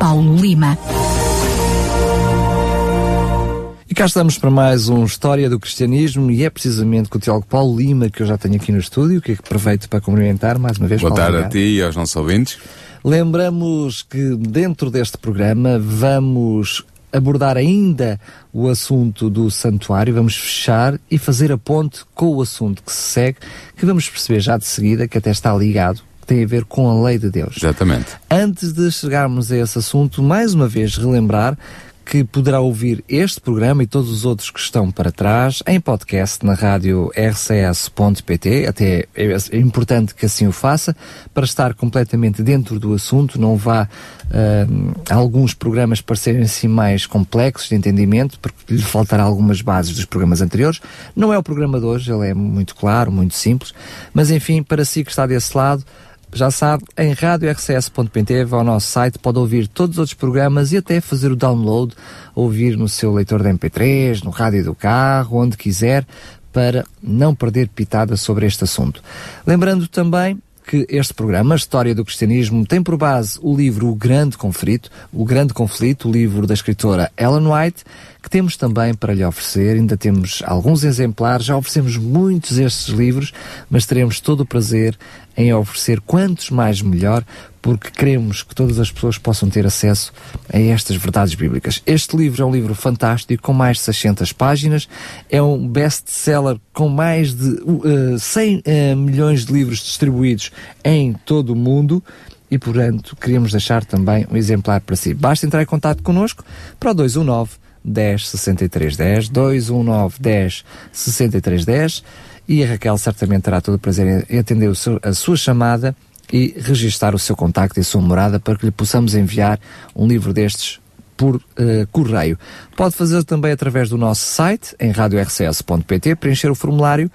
Paulo Lima. E cá estamos para mais um História do Cristianismo e é precisamente com o teólogo Paulo Lima que eu já tenho aqui no estúdio, que aproveito para cumprimentar mais uma vez. Boa tarde a ti e aos nossos ouvintes. Lembramos que dentro deste programa vamos abordar ainda o assunto do santuário, vamos fechar e fazer a ponte com o assunto que se segue, que vamos perceber já de seguida, que até está ligado, tem a ver com a lei de Deus. Exatamente. Antes de chegarmos a esse assunto, mais uma vez relembrar que poderá ouvir este programa e todos os outros que estão para trás em podcast na rádio rcs.pt. Até é importante que assim o faça para estar completamente dentro do assunto. Não vá uh, alguns programas parecerem assim mais complexos de entendimento, porque lhe faltará algumas bases dos programas anteriores. Não é o programa de hoje, ele é muito claro, muito simples. Mas enfim, para si que está desse lado, já sabe, em radiorcs.pt, vá ao nosso site, pode ouvir todos os outros programas e até fazer o download, ouvir no seu leitor de MP3, no rádio do carro, onde quiser, para não perder pitada sobre este assunto. Lembrando também que este programa, História do Cristianismo, tem por base o livro O Grande Conflito, O Grande Conflito, o livro da escritora Ellen White, que temos também para lhe oferecer. Ainda temos alguns exemplares, já oferecemos muitos destes livros, mas teremos todo o prazer em oferecer quantos mais melhor, porque queremos que todas as pessoas possam ter acesso a estas verdades bíblicas. Este livro é um livro fantástico, com mais de 600 páginas, é um best-seller com mais de uh, 100 uh, milhões de livros distribuídos em todo o mundo e, portanto, queríamos deixar também um exemplar para si. Basta entrar em contato connosco para o 219 10 63 10, 219 10 63 10 e a Raquel certamente terá todo o prazer em atender seu, a sua chamada e registar o seu contacto e a sua morada para que lhe possamos enviar um livro destes por uh, correio. Pode fazer também através do nosso site, em radiorcs.pt, preencher o formulário,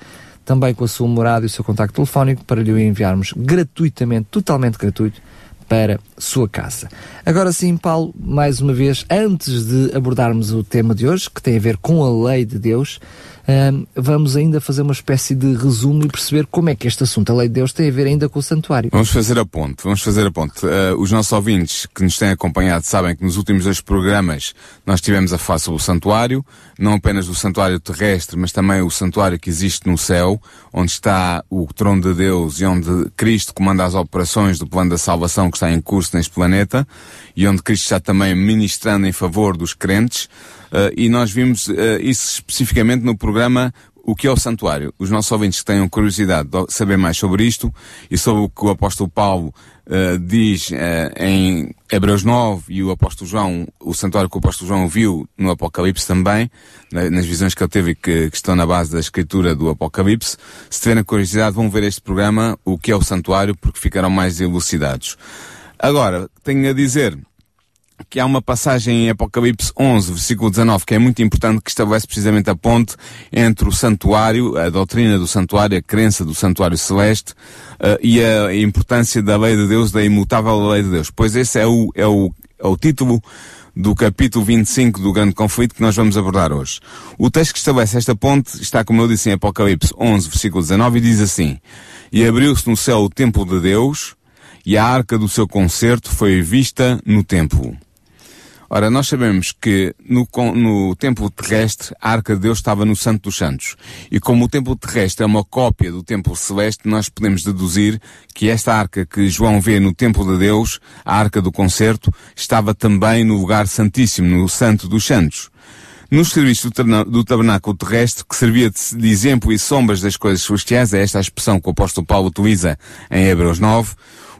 também com a sua morada e o seu contacto telefónico, para lhe enviarmos gratuitamente, totalmente gratuito, para sua casa. Agora sim, Paulo, mais uma vez, antes de abordarmos o tema de hoje, que tem a ver com a lei de Deus, vamos ainda fazer uma espécie de resumo e perceber como é que este assunto, a lei de Deus, tem a ver ainda com o santuário. Vamos fazer a ponte, vamos fazer a ponte. Uh, os nossos ouvintes que nos têm acompanhado sabem que nos últimos dois programas nós tivemos a falar sobre o santuário, não apenas o santuário terrestre, mas também o santuário que existe no céu, onde está o trono de Deus e onde Cristo comanda as operações do plano da salvação que está em curso neste planeta, e onde Cristo está também ministrando em favor dos crentes. Uh, e nós vimos uh, isso especificamente no programa O que é o Santuário. Os nossos ouvintes que tenham curiosidade de saber mais sobre isto e sobre o que o apóstolo Paulo uh, diz em Hebreus 9 e o apóstolo João, o santuário que o apóstolo João viu no Apocalipse também, nas visões que ele teve que, que estão na base da escritura do Apocalipse. Se tiverem curiosidade, vão ver este programa, O que é o Santuário, porque ficarão mais elucidados. Agora, tenho a dizer que há uma passagem em Apocalipse 11, versículo 19, que é muito importante, que estabelece precisamente a ponte entre o santuário, a doutrina do santuário, a crença do santuário celeste, uh, e a, importância da lei de Deus, da imutável lei de Deus. Pois esse é o, é o, é o título do capítulo 25 do grande conflito que nós vamos abordar hoje. O texto que estabelece esta ponte está, como eu disse, em Apocalipse 11, versículo 19, e diz assim, E abriu-se no céu o templo de Deus, e a arca do seu concerto foi vista no templo. Ora, nós sabemos que no, no templo terrestre a arca de Deus estava no Santo dos Santos. E como o templo terrestre é uma cópia do templo celeste, nós podemos deduzir que esta arca que João vê no templo de Deus, a arca do concerto, estava também no lugar santíssimo, no Santo dos Santos. No serviço do tabernáculo terrestre, que servia de exemplo e sombras das coisas celestiais, é esta a expressão que o apóstolo Paulo utiliza em Hebreus 9,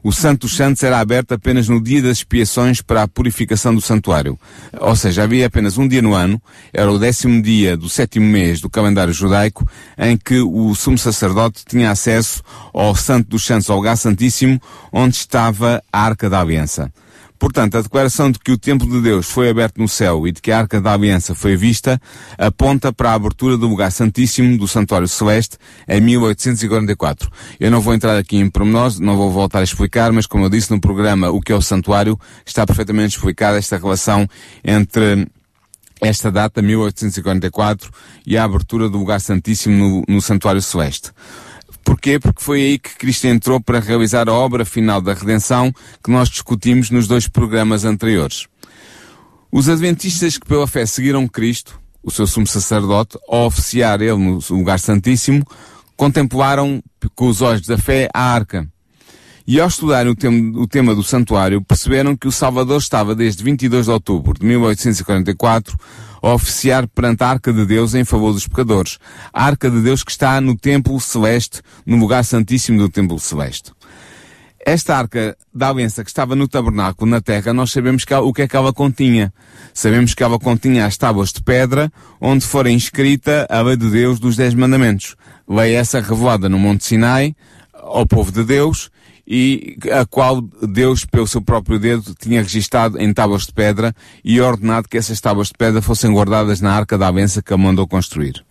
o Santo dos Santos era aberto apenas no dia das expiações para a purificação do santuário. Ou seja, havia apenas um dia no ano, era o décimo dia do sétimo mês do calendário judaico, em que o sumo sacerdote tinha acesso ao Santo dos Santos, ao lugar santíssimo, onde estava a Arca da Aliança. Portanto, a declaração de que o templo de Deus foi aberto no céu e de que a Arca da Aliança foi vista aponta para a abertura do lugar santíssimo do Santuário Celeste em 1844. Eu não vou entrar aqui em pormenores, não vou voltar a explicar, mas como eu disse no programa O que é o Santuário, está perfeitamente explicada esta relação entre esta data, 1844, e a abertura do lugar santíssimo no, no Santuário Celeste. Porquê? Porque foi aí que Cristo entrou para realizar a obra final da redenção que nós discutimos nos dois programas anteriores. Os adventistas que pela fé seguiram Cristo, o seu sumo sacerdote, ao oficiar ele no lugar santíssimo, contemplaram com os olhos da fé a arca. E ao estudarem o tema, o tema do santuário, perceberam que o Salvador estava desde 22 de outubro de 1844 oficiar perante a Arca de Deus em favor dos pecadores. A Arca de Deus que está no Templo Celeste, no lugar santíssimo do Templo Celeste. Esta arca da aliança que estava no tabernáculo na terra, nós sabemos que, o que é que ela continha. Sabemos que ela continha as tábuas de pedra, onde fora inscrita a lei de Deus dos Dez Mandamentos. Lei essa revelada no Monte Sinai, ao povo de Deus, e a qual Deus, pelo seu próprio dedo, tinha registado em tábuas de pedra e ordenado que essas tábuas de pedra fossem guardadas na arca da aliança que ele mandou construir.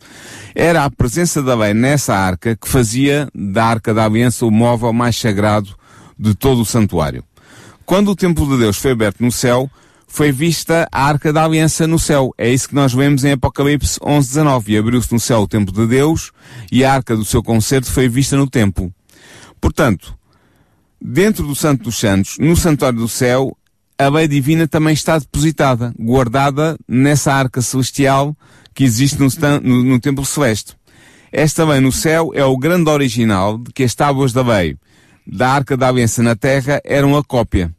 Era a presença da lei nessa arca que fazia da arca da aliança o móvel mais sagrado de todo o santuário. Quando o templo de Deus foi aberto no céu, foi vista a arca da aliança no céu. É isso que nós vemos em Apocalipse 11, 19. E abriu-se no céu o templo de Deus e a arca do seu concerto foi vista no templo. Portanto, Dentro do Santo dos Santos, no Santuário do Céu, a lei divina também está depositada, guardada nessa arca celestial que existe no, no, no Templo Celeste. Esta lei no céu é o grande original de que as tábuas da lei da Arca da Aliança na Terra eram a cópia.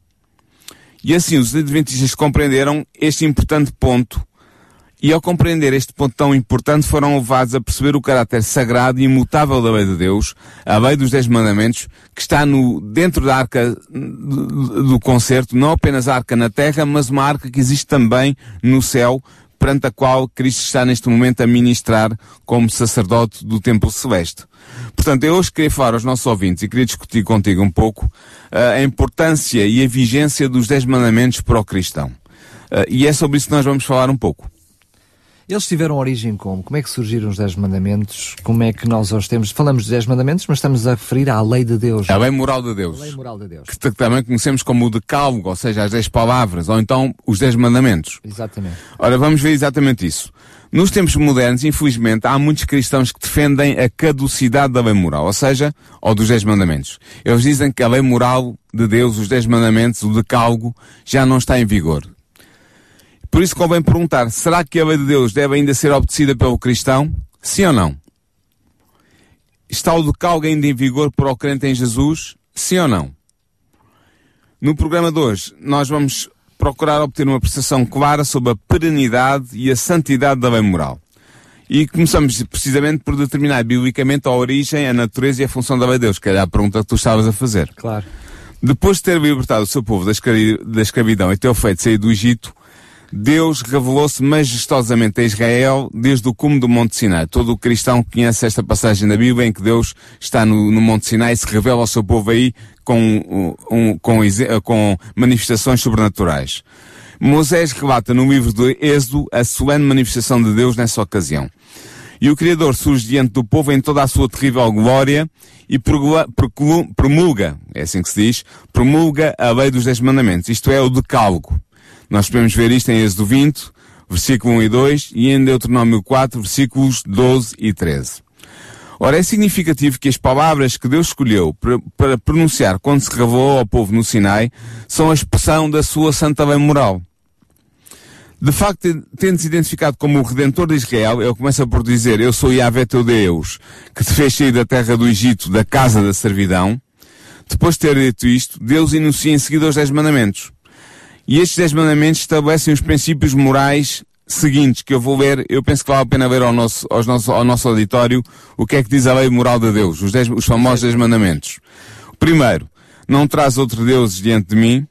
E assim os Adventistas compreenderam este importante ponto e ao compreender este ponto tão importante foram levados a perceber o caráter sagrado e imutável da lei de Deus, a lei dos Dez Mandamentos, que está no, dentro da arca do concerto, não apenas a arca na terra, mas uma arca que existe também no céu, perante a qual Cristo está neste momento a ministrar como sacerdote do templo celeste. Portanto, eu hoje queria falar aos nossos ouvintes e queria discutir contigo um pouco uh, a importância e a vigência dos Dez Mandamentos para o cristão. Uh, e é sobre isso que nós vamos falar um pouco. Eles tiveram origem como? Como é que surgiram os Dez Mandamentos? Como é que nós os temos? Falamos dos Dez Mandamentos, mas estamos a referir à lei de Deus. A lei moral de Deus. A lei moral de Deus. Que também conhecemos como o decálogo, ou seja, as Dez Palavras, ou então os Dez Mandamentos. Exatamente. Ora, vamos ver exatamente isso. Nos tempos modernos, infelizmente, há muitos cristãos que defendem a caducidade da lei moral, ou seja, ou dos Dez Mandamentos. Eles dizem que a lei moral de Deus, os Dez Mandamentos, o decálogo, já não está em vigor. Por isso convém perguntar, será que a lei de Deus deve ainda ser obedecida pelo cristão? Sim ou não? Está o decálogo ainda em vigor para o crente em Jesus? Sim ou não? No programa de hoje, nós vamos procurar obter uma percepção clara sobre a perenidade e a santidade da lei moral. E começamos precisamente por determinar biblicamente a origem, a natureza e a função da lei de Deus, que era a pergunta que tu estavas a fazer. Claro. Depois de ter libertado o seu povo da escravidão e ter feito sair do Egito, Deus revelou-se majestosamente a Israel desde o cume do Monte Sinai. Todo o cristão conhece esta passagem da Bíblia em que Deus está no, no Monte Sinai e se revela ao seu povo aí com, um, com, com manifestações sobrenaturais. Moisés relata no livro de Êxodo a solene manifestação de Deus nessa ocasião. E o Criador surge diante do povo em toda a sua terrível glória e promulga, é assim que se diz, promulga a lei dos Dez Mandamentos, isto é, o decálogo. Nós podemos ver isto em Êxodo 20, versículo 1 e 2, e em Deuteronômio 4, versículos 12 e 13. Ora, é significativo que as palavras que Deus escolheu para, pronunciar quando se revelou ao povo no Sinai são a expressão da sua santa lei moral. De facto, tendo-se identificado como o Redentor de Israel, ele começa por dizer, eu sou Yahvé teu Deus, que te fez sair da terra do Egito, da casa da servidão. Depois de ter dito isto, Deus enuncia em seguida os Dez Mandamentos. E estes Dez Mandamentos estabelecem os princípios morais seguintes que eu vou ler, eu penso que vale a pena ver ao nosso, aos nosso, ao nosso auditório o que é que diz a lei moral de Deus, os, dez, os famosos Dez Mandamentos. Primeiro, não traz outro Deus diante de mim.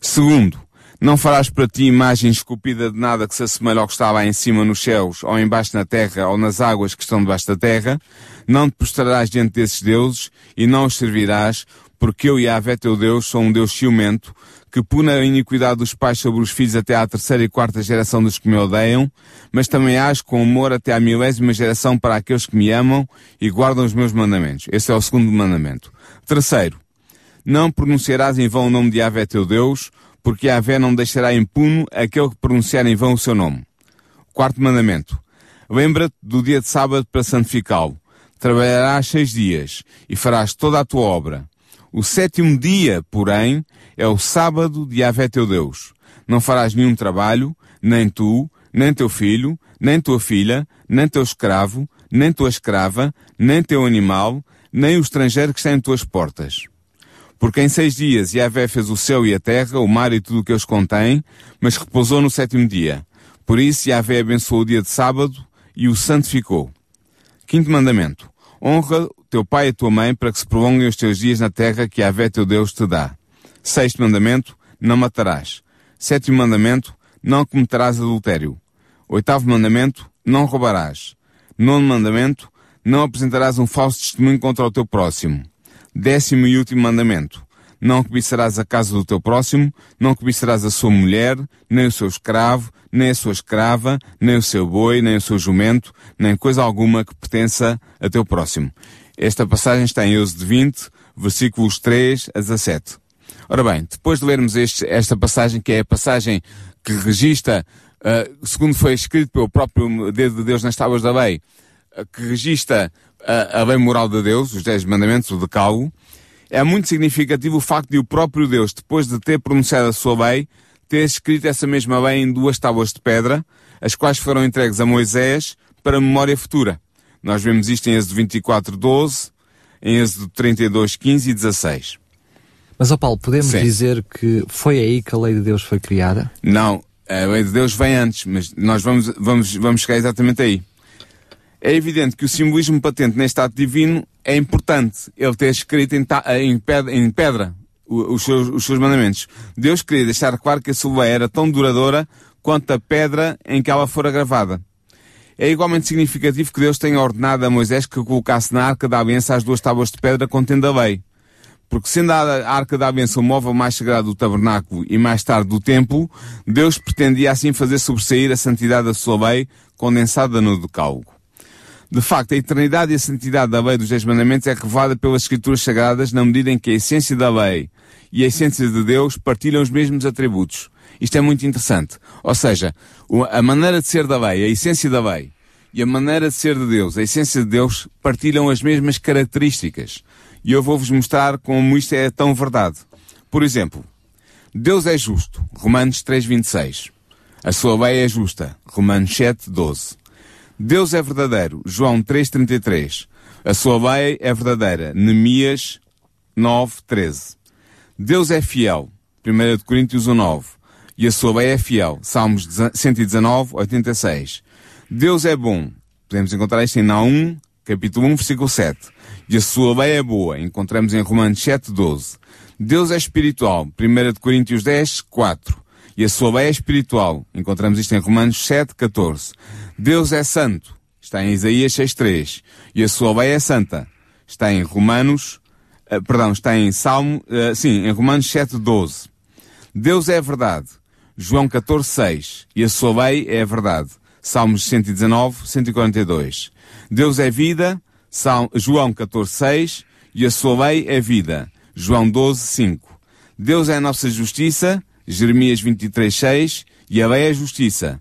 Segundo, não farás para ti imagem esculpida de nada que se assemelhe ao que está lá em cima nos céus, ou embaixo na terra, ou nas águas que estão debaixo da terra. Não te prostrarás diante desses deuses, e não os servirás, porque eu, Yahvé, teu Deus, sou um Deus ciumento, que pune a iniquidade dos pais sobre os filhos até à terceira e quarta geração dos que me odeiam, mas também age com amor até à milésima geração para aqueles que me amam e guardam os meus mandamentos. Esse é o segundo mandamento. Terceiro, não pronunciarás em vão o nome de Yahvé teu Deus, porque Yahvé não deixará impune aquele que pronunciar em vão o seu nome. Quarto mandamento. Lembra-te do dia de sábado para santificá-lo. Trabalharás seis dias e farás toda a tua obra. O sétimo dia, porém, é o sábado de Yahvé teu Deus. Não farás nenhum trabalho, nem tu, nem teu filho, nem tua filha, nem teu escravo, nem tua escrava, nem teu animal, nem o estrangeiro que está em tuas portas. Porque em seis dias Yahvé fez o céu e a terra, o mar e tudo o que eles contêm, mas repousou no sétimo dia. Por isso Yahvé abençoou o dia de sábado e o santificou. Quinto mandamento. Honra teu pai e tua mãe para que se prolonguem os teus dias na terra que Yahvé teu Deus te dá. Sexto mandamento. Não matarás. Sétimo mandamento. Não cometerás adultério. Oitavo mandamento. Não roubarás. Nono mandamento. Não apresentarás um falso testemunho contra o teu próximo. Décimo e último mandamento. Não cobiçarás a casa do teu próximo, não cobiçarás a sua mulher, nem o seu escravo, nem a sua escrava, nem o seu boi, nem o seu jumento, nem coisa alguma que pertença a teu próximo. Esta passagem está em Êxodo 20, versículos 3 a 17. Ora bem, depois de lermos este, esta passagem, que é a passagem que registra, uh, segundo foi escrito pelo próprio dedo de Deus nas tábuas da lei, uh, que registra uh, a lei moral de Deus, os Dez Mandamentos, o Decálogo, é muito significativo o facto de o próprio Deus, depois de ter pronunciado a sua lei, ter escrito essa mesma lei em duas tábuas de pedra, as quais foram entregues a Moisés para memória futura. Nós vemos isto em Êxodo 24, 12, em Êxodo 32, 15 e 16. Mas, ó Paulo, podemos Sim. dizer que foi aí que a lei de Deus foi criada? Não, a lei de Deus vem antes, mas nós vamos, vamos, vamos chegar exatamente aí. É evidente que o simbolismo patente neste ato divino é importante. Ele ter escrito em, ta- em pedra, em pedra os, seus, os seus mandamentos. Deus queria deixar claro que a sua lei era tão duradoura quanto a pedra em que ela fora gravada. É igualmente significativo que Deus tenha ordenado a Moisés que colocasse na arca da aliança as duas tábuas de pedra contendo a lei. Porque sendo a arca da aliança o móvel mais sagrado do tabernáculo e mais tarde do templo, Deus pretendia assim fazer sobressair a santidade da sua lei condensada no decálogo. De facto, a eternidade e a santidade da lei dos Dez Mandamentos é revelada pelas Escrituras Sagradas na medida em que a essência da lei e a essência de Deus partilham os mesmos atributos. Isto é muito interessante. Ou seja, a maneira de ser da lei, a essência da lei, e a maneira de ser de Deus, a essência de Deus, partilham as mesmas características. E eu vou-vos mostrar como isto é tão verdade. Por exemplo, Deus é justo, Romanos 3.26. A sua lei é justa, Romanos 7.12. Deus é verdadeiro, João 3.33. A sua lei é verdadeira, Neemias 9.13. Deus é fiel, 1 de Coríntios 1.9. E a sua lei é fiel, Salmos 119.86. Deus é bom, podemos encontrar isto em Naum, capítulo 1, versículo 7. E a sua lei é boa, encontramos em Romanos 7.12. Deus é espiritual, 1 de Coríntios 10, 4. E a sua lei é espiritual, encontramos isto em Romanos 7, 14. Deus é santo, está em Isaías 6, 3. E a sua lei é santa, está em Romanos, eh, perdão, está em Salmo, eh, sim, em Romanos 7, 12. Deus é verdade. João 14, 6. E a sua lei é verdade. Salmos 119, 142. Deus é vida. Sal- João 14, 6. E a sua lei é vida. João 12, 5. Deus é a nossa justiça. Jeremias 23, 6. E a lei é justiça.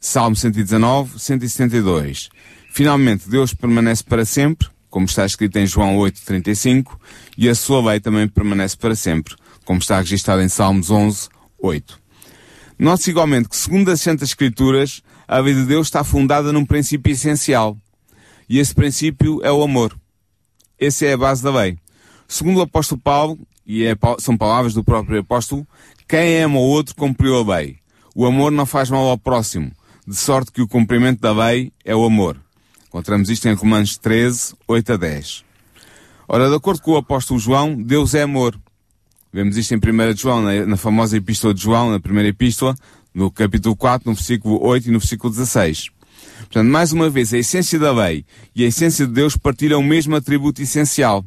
Salmo 119, 172. Finalmente, Deus permanece para sempre, como está escrito em João 8, 35, e a sua lei também permanece para sempre, como está registado em Salmos 11, 8. Note igualmente que, segundo as Santas Escrituras, a lei de Deus está fundada num princípio essencial. E esse princípio é o amor. Essa é a base da lei. Segundo o apóstolo Paulo, e é são palavras do próprio apóstolo, quem ama o outro cumpriu a lei. O amor não faz mal ao próximo, de sorte que o cumprimento da lei é o amor. Encontramos isto em Romanos 13, 8 a 10. Ora, de acordo com o apóstolo João, Deus é amor. Vemos isto em 1 de João, na, na famosa epístola de João, na primeira epístola, no capítulo 4, no versículo 8 e no versículo 16. Portanto, mais uma vez, a essência da lei e a essência de Deus partilham o mesmo atributo essencial.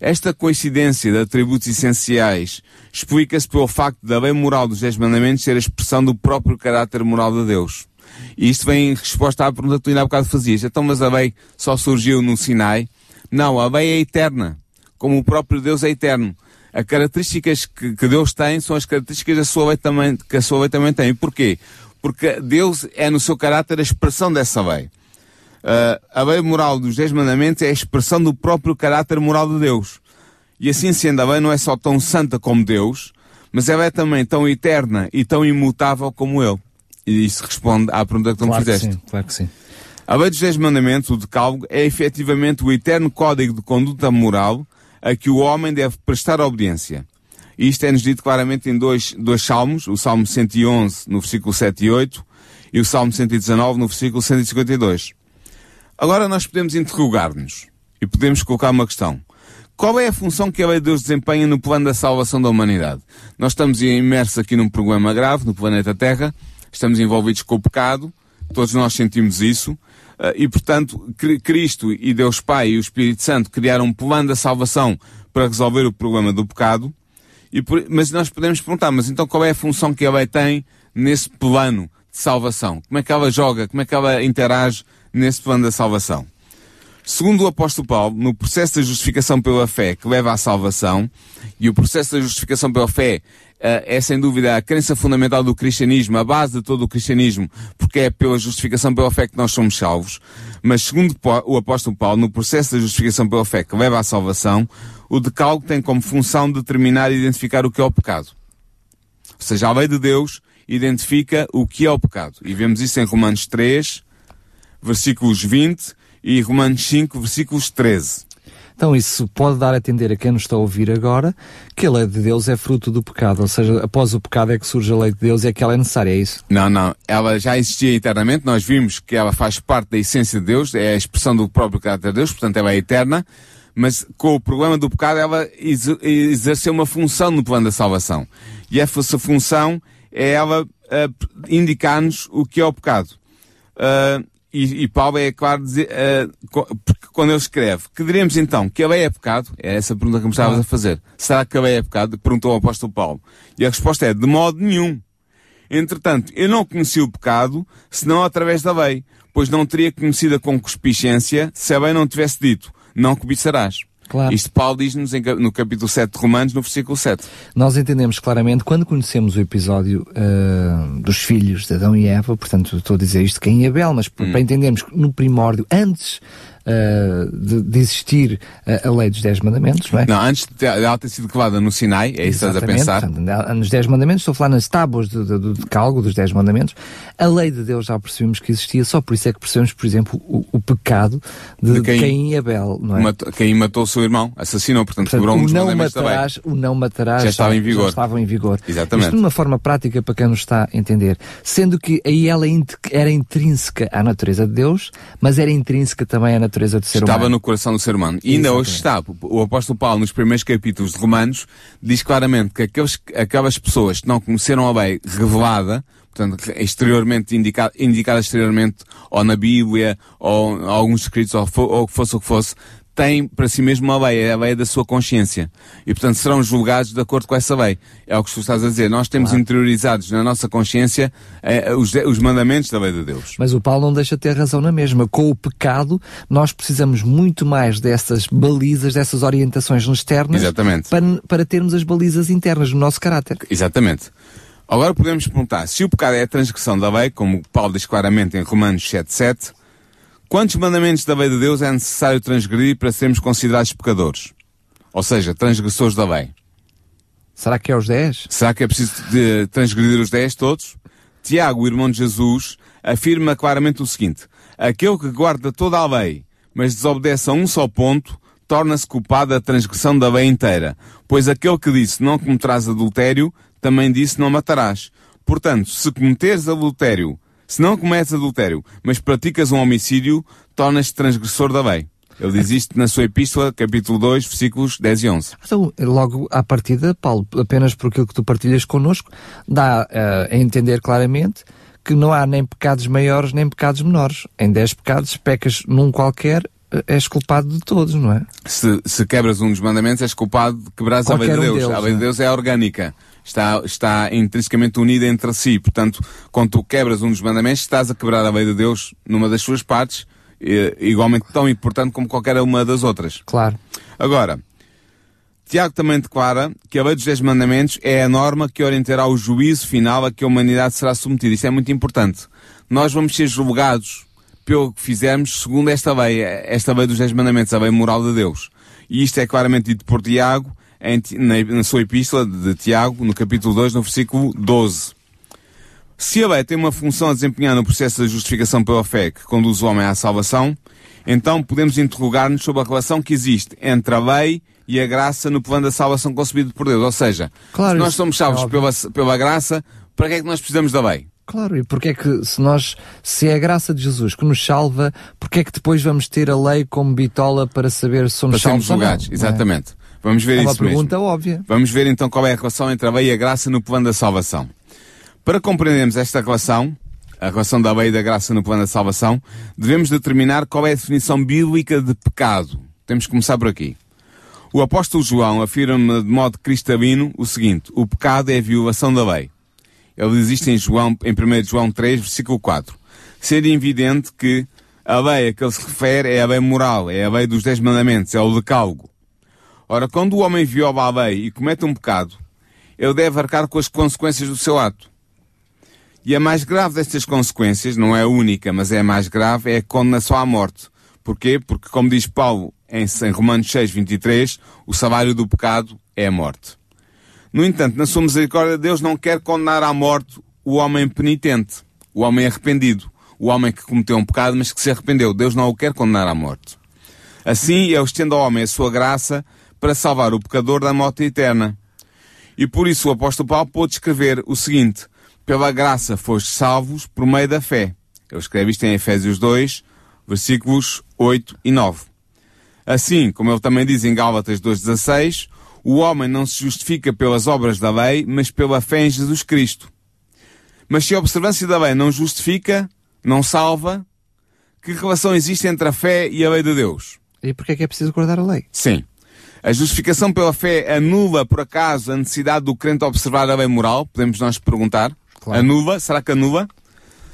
Esta coincidência de atributos essenciais explica-se pelo facto da lei moral dos Dez Mandamentos ser a expressão do próprio caráter moral de Deus. E isto vem em resposta à pergunta que tu ainda há bocado fazias. Então, mas a lei só surgiu no Sinai? Não, a lei é eterna. Como o próprio Deus é eterno. As características que, que Deus tem são as características da sua lei também, que a sua lei também tem. E porquê? Porque Deus é no seu caráter a expressão dessa lei. Uh, a lei moral dos Dez Mandamentos é a expressão do próprio caráter moral de Deus. E assim sendo, a lei não é só tão santa como Deus, mas ela é também tão eterna e tão imutável como Ele. E isso responde à pergunta que tu claro me fizeste. Que sim, claro que sim. A lei dos Dez Mandamentos, o Decálogo, é efetivamente o eterno código de conduta moral a que o homem deve prestar obediência. E isto é-nos dito claramente em dois, dois salmos, o Salmo 111, no versículo 7 e 8, e o Salmo 119, no versículo 152. Agora nós podemos interrogar-nos e podemos colocar uma questão. Qual é a função que a lei de Deus desempenha no plano da salvação da humanidade? Nós estamos imersos aqui num problema grave no planeta Terra, estamos envolvidos com o pecado, todos nós sentimos isso, eh, e portanto Cristo e Deus Pai e o Espírito Santo criaram um plano da salvação para resolver o problema do pecado, por, mas nós podemos perguntar, mas então qual é a função que a lei tem nesse plano de salvação? Como é que ela joga? Como é que ela interage nesse plano da salvação. Segundo o apóstolo Paulo, no processo da justificação pela fé que leva à salvação, e o processo da justificação pela fé uh, é sem dúvida a crença fundamental do cristianismo, a base de todo o cristianismo, porque é pela justificação pela fé que nós somos salvos. Mas segundo o apóstolo Paulo, no processo da justificação pela fé que leva à salvação, o decálogo tem como função determinar e identificar o que é o pecado. Ou seja, a lei de Deus identifica o que é o pecado. E vemos isso em Romanos 3, versículos 20 e Romanos 5, versículos 13. Então isso pode dar a entender a quem nos está a ouvir agora que a lei de Deus é fruto do pecado, ou seja, após o pecado é que surge a lei de Deus e é que ela é necessária, é isso? Não, não. Ela já existia eternamente, nós vimos que ela faz parte da essência de Deus, é a expressão do próprio caráter de Deus, portanto ela é eterna, mas com o problema do pecado ela exerceu uma função no plano da salvação. E essa função é ela uh, indicar-nos o que é o pecado. Uh, e, e Paulo é claro dizer, uh, porque quando ele escreve, que diremos então que a lei é pecado? É essa a pergunta que me estavas ah. a fazer. Será que a lei é pecado? Perguntou o apóstolo Paulo. E a resposta é, de modo nenhum. Entretanto, eu não conheci o pecado, senão através da lei, pois não teria conhecido a concupiscência se a lei não tivesse dito, não cobiçarás. Claro. Isto Paulo diz-nos no capítulo 7 de Romanos, no versículo 7. Nós entendemos claramente, quando conhecemos o episódio uh, dos filhos de Adão e Eva, portanto estou a dizer isto que é Abel, mas hum. para entendermos no primórdio, antes uh, de, de, existir a, a, lei dos Dez Mandamentos, não é? Não, antes de ela ter sido cavada no Sinai, é isso que estás a pensar? Portanto, nos Dez Mandamentos, estou a falar nas tábuas do decalgo dos Dez Mandamentos, a lei de Deus já percebemos que existia, só por isso é que percebemos, por exemplo, o, o pecado de, de Caim, Caim, e Abel, não é? Matou, Caim matou o seu irmão, assassinou, portanto, portanto quebrou um dos mandamentos matarás, O não matarás já, estava em vigor. já estavam em vigor. Exatamente. Isto de uma forma prática para quem nos está a entender. Sendo que aí ela era intrínseca à natureza de Deus, mas era intrínseca também à natureza do ser estava humano no coração do ser humano. E ainda hoje está. O apóstolo Paulo, nos primeiros capítulos de Romanos, diz claramente que aqueles, aquelas pessoas que não conheceram a lei revelada, portanto, exteriormente, indicada, indicada exteriormente, ou na Bíblia, ou, ou alguns escritos, ou, ou fosse o que fosse, têm para si mesmo uma lei, é a lei da sua consciência. E, portanto, serão julgados de acordo com essa lei. É o que tu estás a dizer. Nós temos claro. interiorizados na nossa consciência eh, os, os mandamentos da lei de Deus. Mas o Paulo não deixa de ter razão na mesma. Com o pecado, nós precisamos muito mais dessas balizas, dessas orientações externas Exatamente. Para, para termos as balizas internas no nosso caráter. Exatamente. Agora podemos perguntar, se o pecado é a transgressão da lei, como Paulo diz claramente em Romanos 7.7, Quantos mandamentos da lei de Deus é necessário transgredir para sermos considerados pecadores? Ou seja, transgressores da lei. Será que é os 10? Será que é preciso de transgredir os 10 todos? Tiago, irmão de Jesus, afirma claramente o seguinte: Aquele que guarda toda a lei, mas desobedece a um só ponto, torna-se culpado da transgressão da lei inteira. Pois aquele que disse não cometerás adultério, também disse não matarás. Portanto, se cometeres adultério, se não cometes adultério, mas praticas um homicídio, tornas-te transgressor da lei. Ele diz isto na sua epístola, capítulo 2, versículos 10 e 11. Então, logo à partida, Paulo, apenas por aquilo que tu partilhas connosco, dá uh, a entender claramente que não há nem pecados maiores nem pecados menores. Em 10 pecados, pecas num qualquer, eh, és culpado de todos, não é? Se, se quebras um dos mandamentos, és culpado de quebrares a lei de um Deus. deles, a lei de né? Deus é orgânica. Está, está intrinsecamente unida entre si. Portanto, quando tu quebras um dos mandamentos, estás a quebrar a lei de Deus numa das suas partes, igualmente tão importante como qualquer uma das outras. Claro. Agora, Tiago também declara que a lei dos dez mandamentos é a norma que orientará o juízo final a que a humanidade será submetida. Isso é muito importante. Nós vamos ser julgados pelo que fizermos segundo esta lei, esta lei dos dez mandamentos, a lei moral de Deus. E isto é claramente dito por Tiago em na, na sua epístola de Tiago, no capítulo 2, no versículo 12. Se a lei tem uma função a desempenhar no processo da justificação pela fé que conduz o homem à salvação, então podemos interrogar-nos sobre a relação que existe entre a lei e a graça no plano da salvação concebido por Deus. Ou seja, Claro, se nós somos é salvos óbvio. pela, pela graça, para que é que nós precisamos da lei? Claro, e porque é que se nós, se é a graça de Jesus que nos salva, porque é que depois vamos ter a lei como bitola para saber se somos Para salvos não, julgados. não é? Vamos ver É uma isso mesmo. pergunta óbvia. Vamos ver então qual é a relação entre a lei e a graça no plano da salvação. Para compreendermos esta relação, a relação da lei e da graça no plano da salvação, devemos determinar qual é a definição bíblica de pecado. Temos que começar por aqui. O apóstolo João afirma de modo cristalino o seguinte: o pecado é a violação da lei. Ele existe em João, em 1 João 3, versículo 4. Sendo evidente que a lei a que ele se refere é a lei moral, é a lei dos dez mandamentos, é o decálogo. Ora, quando o homem viola a lei e comete um pecado, ele deve arcar com as consequências do seu ato. E a mais grave destas consequências, não é a única, mas é a mais grave, é a condenação à morte. Porquê? Porque, como diz Paulo em, Romanos 6, 23, o salário do pecado é a morte. No entanto, na sua misericórdia, Deus não quer condenar à morte o homem penitente, o homem arrependido, o homem que cometeu um pecado, mas que se arrependeu. Deus não o quer condenar à morte. Assim, ele estende ao homem a sua graça para salvar o pecador da morte eterna. E por isso o apóstolo Paulo pôde escrever o seguinte, pela graça foste salvos por meio da fé. Ele escreve isto em Efésios 2, versículos 8 e 9. Assim, como ele também diz em Gálatas 2,16, o homem não se justifica pelas obras da lei, mas pela fé em Jesus Cristo. Mas se a observância da lei não justifica, não salva, que relação existe entre a fé e a lei de Deus? E porquê é que é preciso guardar a lei? Sim. A justificação pela fé anula, por acaso, a necessidade do crente observar a lei moral? Podemos nós perguntar. Claro. Anula? Será que anula?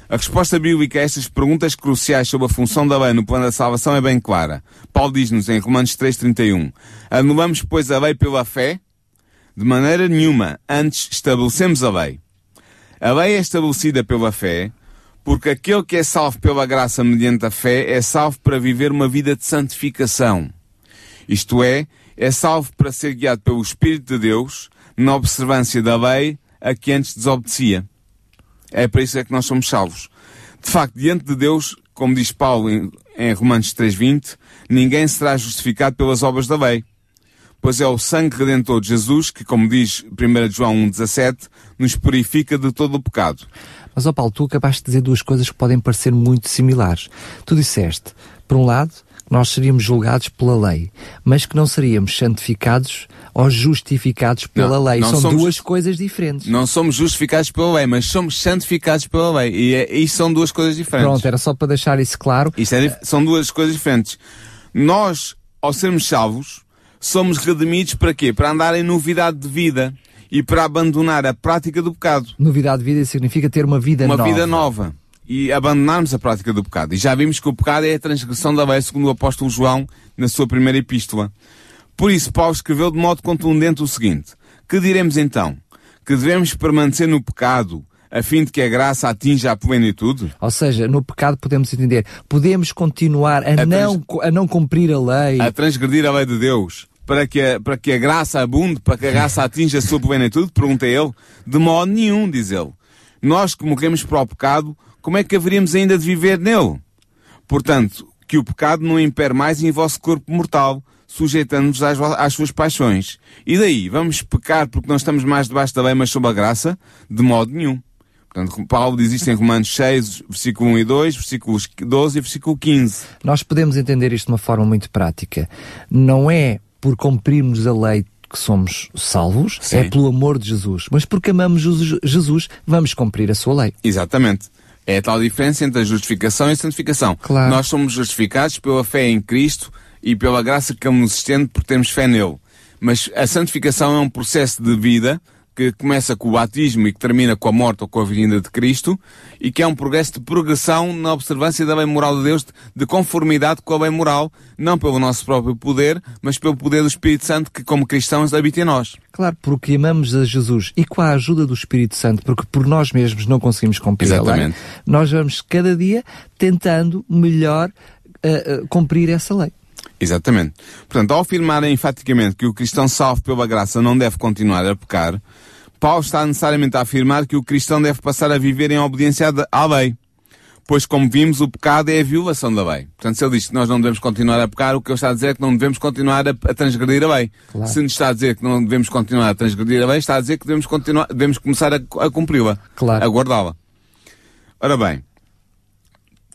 A resposta bíblica a estas perguntas cruciais sobre a função da lei no plano da salvação é bem clara. Paulo diz-nos em Romanos 3,31 Anulamos, pois, a lei pela fé? De maneira nenhuma. Antes estabelecemos a lei. A lei é estabelecida pela fé, porque aquele que é salvo pela graça mediante a fé é salvo para viver uma vida de santificação. Isto é, é salvo para ser guiado pelo Espírito de Deus na observância da lei a que antes desobedecia. É para isso é que nós somos salvos. De facto, diante de Deus, como diz Paulo em, em Romanos 3.20, ninguém será justificado pelas obras da lei. Pois é o sangue redentor de Jesus que, como diz 1 João 1.17, nos purifica de todo o pecado. Mas, ó Paulo, tu acabaste de dizer duas coisas que podem parecer muito similares. Tu disseste, por um lado, nós seríamos julgados pela lei, mas que não seríamos santificados ou justificados pela Não, lei. não São somos- duas coisas diferentes. Não somos justificados pela lei, mas somos santificados pela lei. E, é, e são duas coisas diferentes. Pronto, era só para deixar isso claro. Isto é são duas coisas diferentes. Nós, ao sermos salvos, somos redimidos para quê? Para andar em novidade de vida e para abandonar a prática do pecado. Novidade de vida significa ter uma vida Uma nova. vida nova. E abandonarmos a prática do pecado. E já vimos que o pecado é a transgressão da lei, segundo o apóstolo João, na sua primeira epístola. Por isso, Paulo escreveu de modo contundente o seguinte: Que diremos então? Que devemos permanecer no pecado, a fim de que a graça atinja a plenitude? Ou seja, no pecado podemos entender, podemos continuar a, A não, a não cumprir a lei. a transgredir a lei de Deus para que a, para que a graça abunde, para que a graça atinja a sua plenitude? Pergunta ele. De modo nenhum, diz ele. Nós que morremos para o pecado, como é que haveríamos ainda de viver nele? Portanto, que o pecado não impere mais em vosso corpo mortal, sujeitando-vos às, às suas paixões. E daí, vamos pecar porque não estamos mais debaixo da lei, mas sob a graça? De modo nenhum. Portanto, Paulo diz isto em Romanos 6, versículo 1 e 2, versículos 12 e versículo 15. Nós podemos entender isto de uma forma muito prática. Não é por cumprirmos a lei que somos salvos, Sim. é pelo amor de Jesus. Mas porque amamos Jesus- Jesus, vamos cumprir a sua lei. Exatamente. É a tal diferença entre a justificação e a santificação. Claro. Nós somos justificados pela fé em Cristo e pela graça que Ele nos estende por termos fé nele. Mas a santificação é um processo de vida que começa com o batismo e que termina com a morte ou com a vinda de Cristo e que é um progresso de progressão na observância da bem moral de Deus, de conformidade com a bem moral, não pelo nosso próprio poder, mas pelo poder do Espírito Santo que, como cristãos, habita em nós. Claro, porque amamos a Jesus e com a ajuda do Espírito Santo, porque por nós mesmos não conseguimos cumprir a lei, Exatamente. nós vamos cada dia tentando melhor uh, uh, cumprir essa lei. Exatamente. Portanto, ao afirmar enfaticamente que o cristão salvo pela graça não deve continuar a pecar, Paulo está necessariamente a afirmar que o cristão deve passar a viver em obediência à- lei. Pois, como vimos, o pecado é a violação da lei. Portanto, se ele diz que nós não devemos continuar a pecar, o que ele está a dizer é que não devemos continuar a, a transgredir a lei. Claro. Se nos está a dizer que não devemos continuar a transgredir a lei, está a dizer que devemos, continuar, devemos começar a, a cumpri-la. Claro. A guardá-la. Ora bem,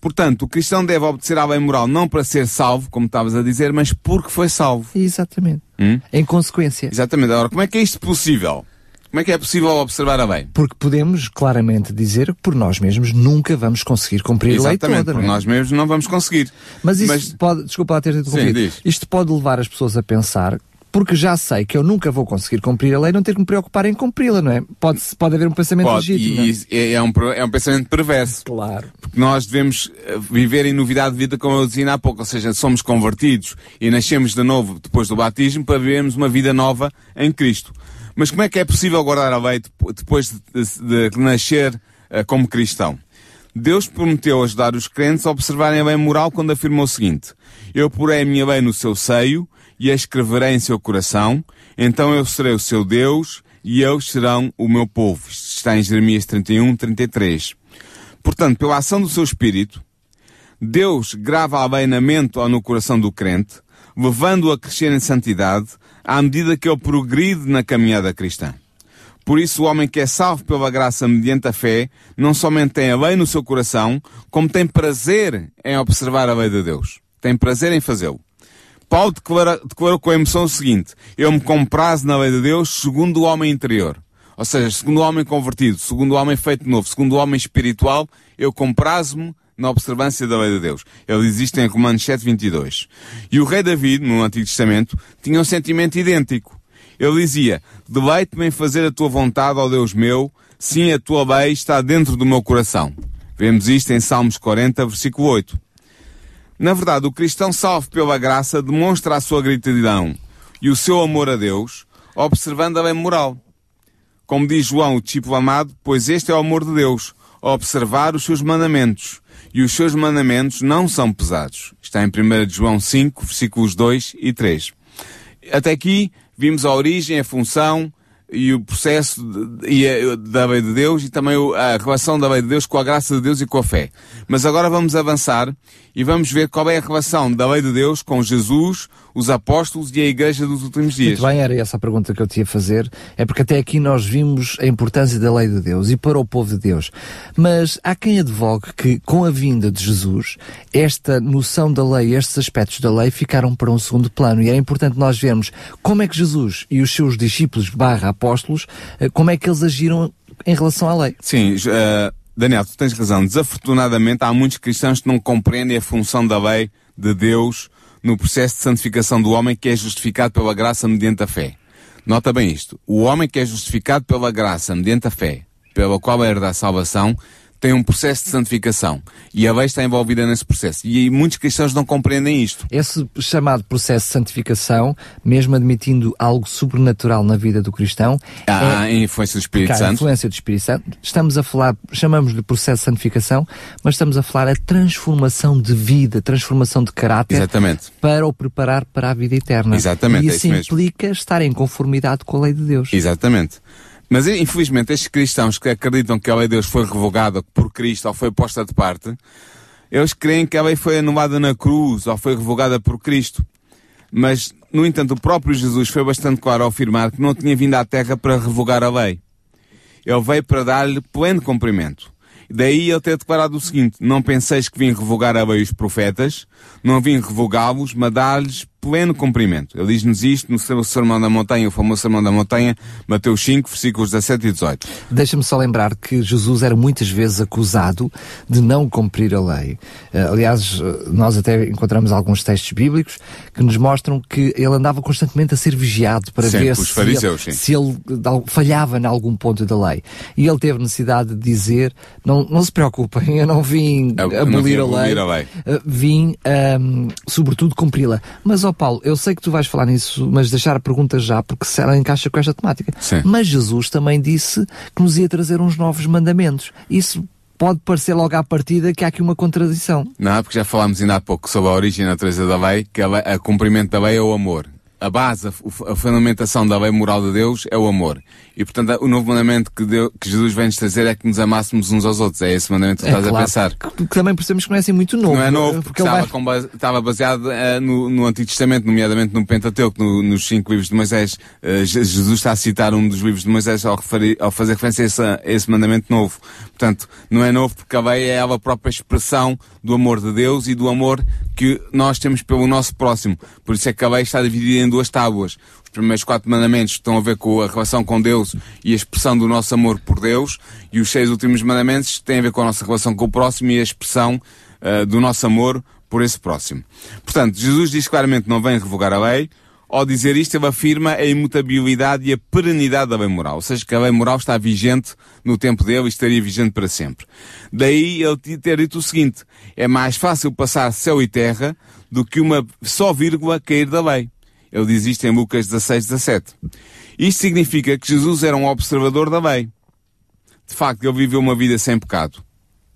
Portanto, o cristão deve obedecer à lei moral não para ser salvo, como estavas a dizer, mas porque foi salvo. Exatamente. Hum? Em consequência. Exatamente. Agora, como é que é isto possível? Como é que é possível observar a lei? Porque podemos claramente dizer que por nós mesmos nunca vamos conseguir cumprir a lei Exatamente, toda. por não é? nós mesmos não vamos conseguir. Mas isso Mas- pode, desculpa lá ter interrompido, Sim, isto pode levar as pessoas a pensar, porque já sei que eu nunca vou conseguir cumprir a lei, não ter que me preocupar em cumpri-la, não é? Pode, pode haver um pensamento Pode, legítimo. é? é, é um, é um pensamento perverso. Claro. Porque nós devemos eh, viver em novidade de vida, como eu dizia há pouco, ou seja, somos convertidos e nascemos de novo depois do batismo para vivermos uma vida nova em Cristo. Mas como é que é possível guardar a lei depo- depois de, de- de nascer eh, como cristão? Deus prometeu ajudar os crentes a observarem a lei moral quando afirmou o seguinte: Eu porei a minha lei no seu seio e a escreverei em seu coração, então eu serei o seu Deus e eles serão o meu povo. Isto está em Jeremias 31, 33. Portanto, pela ação do seu Espírito, Deus grava a lei na mente ou no coração do crente, levando-o a crescer em santidade à medida que ele progride na caminhada cristã. Por isso, o homem que é salvo pela graça mediante a fé, não somente tem a lei no seu coração, como tem prazer em observar a lei de Deus. Tem prazer em fazê-lo. Paulo declara, declarou com emoção o seguinte: Eu me comprazo na lei de Deus segundo o homem interior. Ou seja, segundo o homem convertido, segundo o homem feito novo, segundo o homem espiritual, eu comprazo-me na observância da lei de Deus. Ele existe em Romanos 7, 22. E o rei David, no Antigo Testamento, tinha um sentimento idêntico. Ele dizia, deleite-me em fazer a tua vontade, ó Deus meu, sim, a tua lei está dentro do meu coração. Vemos isto em Salmos 40, versículo 8. Na verdade, o cristão salvo pela graça demonstra a sua gratidão e o seu amor a Deus, observando a lei moral. Como diz João, o discípulo amado, pois este é o amor de Deus, observar os seus mandamentos. E os seus mandamentos não são pesados. Está em 1 de João 5, versículos 2 e 3. Até aqui vimos a origem, a função e o processo de- e a- da lei de Deus e também a relação da lei de Deus com a graça de Deus e com a fé. Mas agora vamos avançar e vamos ver qual é a relação da lei de Deus com Jesus, os apóstolos e a igreja dos últimos dias. Muito bem, era essa a pergunta que eu te ia fazer. É porque até aqui nós vimos a importância da lei de Deus e para o povo de Deus. Mas há quem advogue que, com a vinda de Jesus, esta noção da lei, estes aspectos da lei ficaram para um segundo plano. E é importante nós vermos como é que Jesus e os seus discípulos barra apóstolos, eh, como é que eles agiram em relação à lei. Sim, eh, Daniel, tu tens razão. Desafortunadamente, há muitos cristãos que não compreendem a função da lei de Deus no processo de santificação do homem que é justificado pela graça mediante a fé. Nota bem isto. O homem que é justificado pela graça mediante a fé, pela qual herda a salvação, tem um processo de santificação. E a lei está envolvida nesse processo. E muitos cristãos não compreendem isto. Esse chamado processo de santificação, mesmo admitindo algo sobrenatural na vida do cristão, Há a é, influência do Espírito a Santo. influência do Espírito Santo. Estamos a falar, chamamos-lhe processo de santificação, mas estamos a falar a transformação de vida, transformação de caráter Exatamente. para o preparar para a vida eterna. Exatamente, E é isso isso mesmo. implica estar em conformidade com a lei de Deus. Exatamente. Mas infelizmente estes cristãos que acreditam que a lei de Deus foi revogada por Cristo ou foi posta de parte, eles creem que a lei foi anulada na cruz ou foi revogada por Cristo. Mas, no entanto, o próprio Jesus foi bastante claro ao afirmar que não tinha vindo à Terra para revogar a lei. Ele veio para dar-lhe pleno cumprimento. Daí ele ter declarado o seguinte, não penseis que vim revogar a lei os profetas, não vim revogá-los, mas dar-lhes pleno cumprimento. Ele diz-nos isto no seu Sermão da Montanha, o famoso Sermão da Montanha, Mateus 5, versículos 17 e 18. Deixa-me só lembrar que Jesus era muitas vezes acusado de não cumprir a lei. Uh, aliás, nós até encontramos alguns textos bíblicos que nos mostram que ele andava constantemente a ser vigiado para Sempre, ver se, fariseus, ele, se ele falhava em algum ponto da lei. E ele teve necessidade de dizer, não, não se preocupem, eu não vim Eu não abolir, vim a, lei, a lei. uh, vim, um, sobretudo, cumpri-la. Mas, ó Paulo, eu sei que tu vais falar nisso, mas deixar a pergunta já, porque se ela encaixa com esta temática. Sim. Mas Jesus também disse que nos ia trazer uns novos mandamentos. Isso pode parecer logo à partida que há aqui uma contradição. Não, porque já falámos ainda há pouco sobre a origem e natureza da lei, que a, lei, a cumprimento da lei é o amor. A base, a, a fundamentação da lei moral de Deus é o amor. E, portanto, o novo mandamento que, Deus, que Jesus vem nos trazer é que nos amássemos uns aos outros. É esse mandamento que É estás claro, a pensar. Que, que também percebemos que não é assim muito novo. Não é novo, porque porque estava, vai... estava baseado eh, no, no Antigo Testamento, nomeadamente no Pentateuco, no- nos cinco livros de Moisés. Je- Jesus está a citar um dos livros de Moisés ao, referir- ao fazer referência a esse, a esse mandamento novo. Portanto, não é novo porque a lei é ela própria expressão do amor de Deus e do amor que nós temos pelo nosso próximo. Por isso é que a lei está dividida em duas tábuas. Os primeiros quatro mandamentos estão a ver com a relação com Deus e a expressão do nosso amor por Deus, e os seis últimos mandamentos têm a ver com a nossa relação com o próximo e a expressão uh, do nosso amor por esse próximo. Portanto, Jesus diz claramente que não vem revogar a lei. Ao dizer isto, ele afirma a imutabilidade e a perenidade da lei moral. Ou seja, que a lei moral está vigente no tempo dele e estaria vigente para sempre. Daí ele te- ter dito o seguinte, é mais fácil passar céu e terra do que uma só vírgula cair da lei. Ele diz isto em Lucas 16, 17. Isto significa que Jesus era um observador da lei. De facto, ele viveu uma vida sem pecado.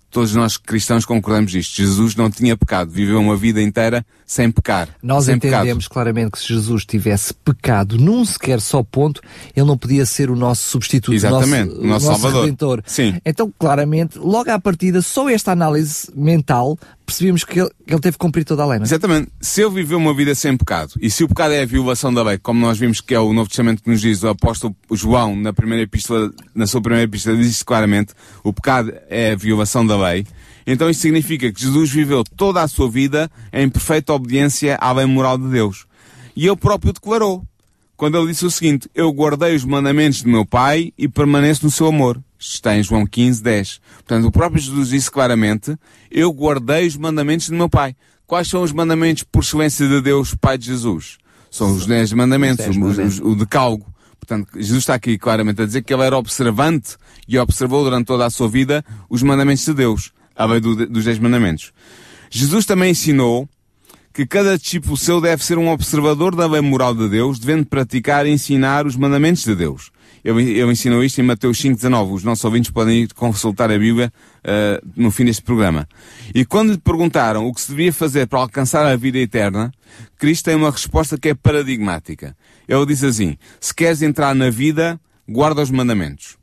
Todos nós cristãos concordamos isto. Jesus não tinha pecado, viveu uma vida inteira sem pecar. Nós sem entendemos pecado. claramente que se Jesus tivesse pecado num sequer só ponto, ele não podia ser o nosso substituto, Exatamente, o o nosso Salvador. redentor. Sim. Então, claramente, logo à partida, só esta análise mental, percebemos que ele, ele teve que cumprir toda a lei. Não é? Exatamente. Se ele viveu uma vida sem pecado, e se o pecado é a violação da lei, como nós vimos que é o Novo Testamento que nos diz, o apóstolo João, na primeira epístola, na sua primeira epístola, diz claramente, o pecado é a violação da lei, então isso significa que Jesus viveu toda a sua vida em perfeita obediência à lei moral de Deus. E ele próprio declarou, quando ele disse o seguinte, eu guardei os mandamentos do meu Pai e permaneço no seu amor. Isto está em João 15, 10. Portanto, o próprio Jesus disse claramente, eu guardei os mandamentos do meu Pai. Quais são os mandamentos por excelência de Deus, Pai de Jesus? São os 10 mandamentos, Os dez os- mandamentos. os- o decalgo. Portanto, Jesus está aqui claramente a dizer que ele era observante e observou durante toda a sua vida os mandamentos de Deus, a lei do- dos 10 mandamentos. Jesus também ensinou que cada discípulo seu deve ser um observador da lei moral de Deus, devendo praticar e ensinar os mandamentos de Deus. Ele, ele ensinou isto em Mateus 5,19. Os nossos ouvintes podem ir consultar a Bíblia eh, no fim deste programa. E quando lhe perguntaram o que se devia fazer para alcançar a vida eterna, Cristo tem uma resposta que é paradigmática. Ele diz assim, se queres entrar na vida, guarda os mandamentos.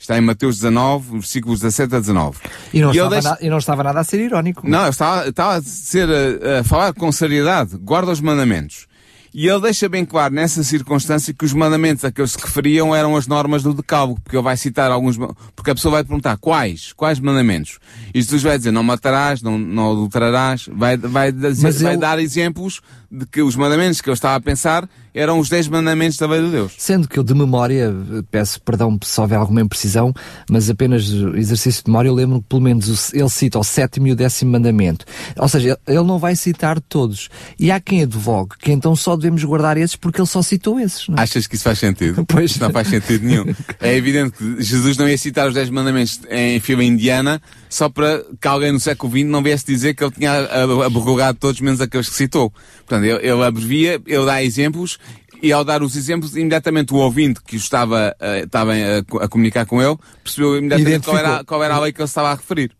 Está em Mateus 19, versículos 17 a 19. E, não ele estava deixa- na- e não estava nada a ser irónico. não, estava, estava a, ser, a, a falar com seriedade. Guarda os mandamentos. E ele deixa bem claro nessa circunstância que os mandamentos a que eles se referiam eram as normas do decálogo, porque ele vai citar alguns, porque a pessoa vai perguntar quais, quais mandamentos. E Jesus vai dizer não matarás, não, não adulterarás, vai, vai, dizer- vai ele- dar exemplos de que os mandamentos que eu estava a pensar eram os 10 mandamentos da lei de Deus. Sendo que eu de memória, peço perdão se houver alguma imprecisão, mas apenas exercício de memória, eu lembro que pelo menos ele cita o sétimo e o décimo mandamento. Ou seja, ele não vai citar todos. E há quem advogue que então só devemos guardar esses porque ele só citou esses. Não é? Achas que isso faz sentido? Pois. Não faz sentido nenhum. É evidente que Jesus não ia citar os 10 mandamentos em fila indiana só para que alguém no século XX não viesse dizer que ele tinha ab- abrogado todos menos aqueles que citou. Portanto, ele, ele abrevia, ele dá exemplos e ao dar os exemplos, imediatamente o ouvinte que estava, eh, estava a, co- a comunicar com ele percebeu imediatamente qual era, qual era a lei que ele estava a referir.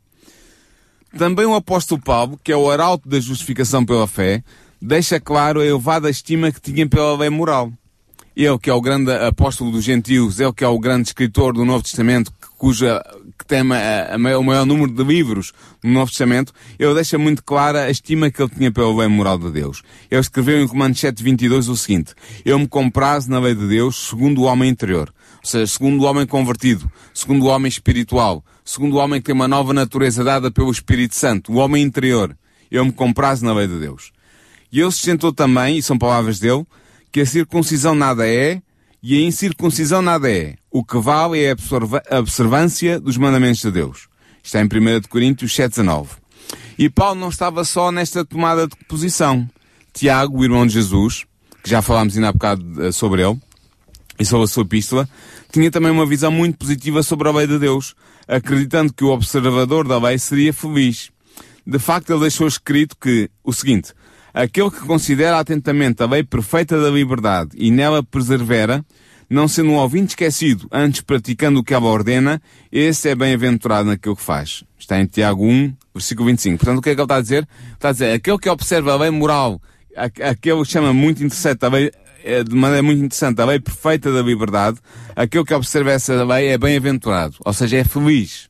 Também o apóstolo Paulo, que é o arauto da justificação pela fé, deixa claro a elevada estima que tinha pela lei moral. Ele, que é o grande apóstolo dos gentios, ele que é o grande escritor do Novo Testamento, cuja, que tem a- a maior- o maior número de livros no Novo Testamento, ele deixa muito clara a estima que ele tinha pela lei moral de Deus. Ele escreveu em Romanos 7:22 o seguinte, eu me comprazo na lei de Deus segundo o homem interior. Ou seja, segundo o homem convertido, segundo o homem espiritual, segundo o homem que tem uma nova natureza dada pelo Espírito Santo, o homem interior. Eu me comprazo na lei de Deus. E ele sustentou também, e são palavras dele, que a circuncisão nada é, e a incircuncisão nada é. O que vale é a observância dos mandamentos de Deus. Está em 1 Coríntios 7,19. E Paulo não estava só nesta tomada de posição. Tiago, o irmão de Jesus, que já falámos ainda há bocado eh, sobre ele, e sobre a sua epístola, tinha também uma visão muito positiva sobre a lei de Deus, acreditando que o observador da lei seria feliz. De facto, ele deixou escrito que, o seguinte, aquele que considera atentamente a lei perfeita da liberdade e nela persevera, não sendo um ouvinte esquecido, antes praticando o que ela ordena, esse é bem-aventurado naquilo que faz. Está em Tiago 1, versículo 25. Portanto, o que é que ele está a dizer? Está a dizer, aquele que observa a lei moral, aquele que chama muito interessante a lei, é, de maneira muito interessante, a lei perfeita da liberdade, aquele que observa essa lei é bem-aventurado, ou seja, é feliz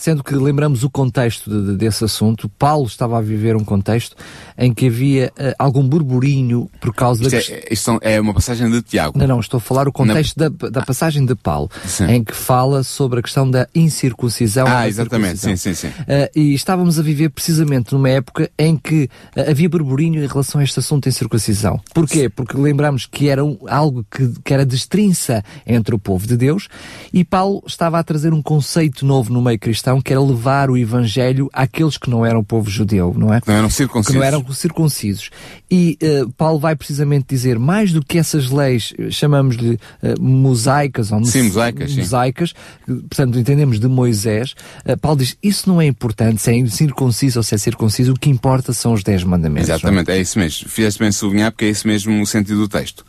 sendo que lembramos o contexto de, de, desse assunto. Paulo estava a viver um contexto em que havia uh, algum burburinho por causa isto da. É, isto é uma passagem de Tiago. Não, não, estou a falar o contexto Na... da, da passagem de Paulo, sim. em que fala sobre a questão da incircuncisão. Ah, exatamente, sim, sim, sim. Uh, e estávamos a viver precisamente numa época em que uh, havia burburinho em relação a este assunto da incircuncisão. Porquê? Porque lembramos que era um, algo que, que era destrinça entre o povo de Deus e Paulo estava a trazer um conceito novo no meio cristão que era levar o Evangelho àqueles que não eram povo judeu, não é? Que não eram circuncisos. Que não eram circuncisos. E uh, Paulo vai precisamente dizer, mais do que essas leis, eh, chamamos-lhe uh, mosaicas, ou sim, mosaicas, mosaicas sim. portanto entendemos de Moisés, uh, Paulo diz, isso não é importante, se é circunciso ou se é circunciso, o que importa são os dez mandamentos. Exatamente, é? é isso mesmo. Fizeste bem sublinhar porque é esse mesmo o sentido do texto.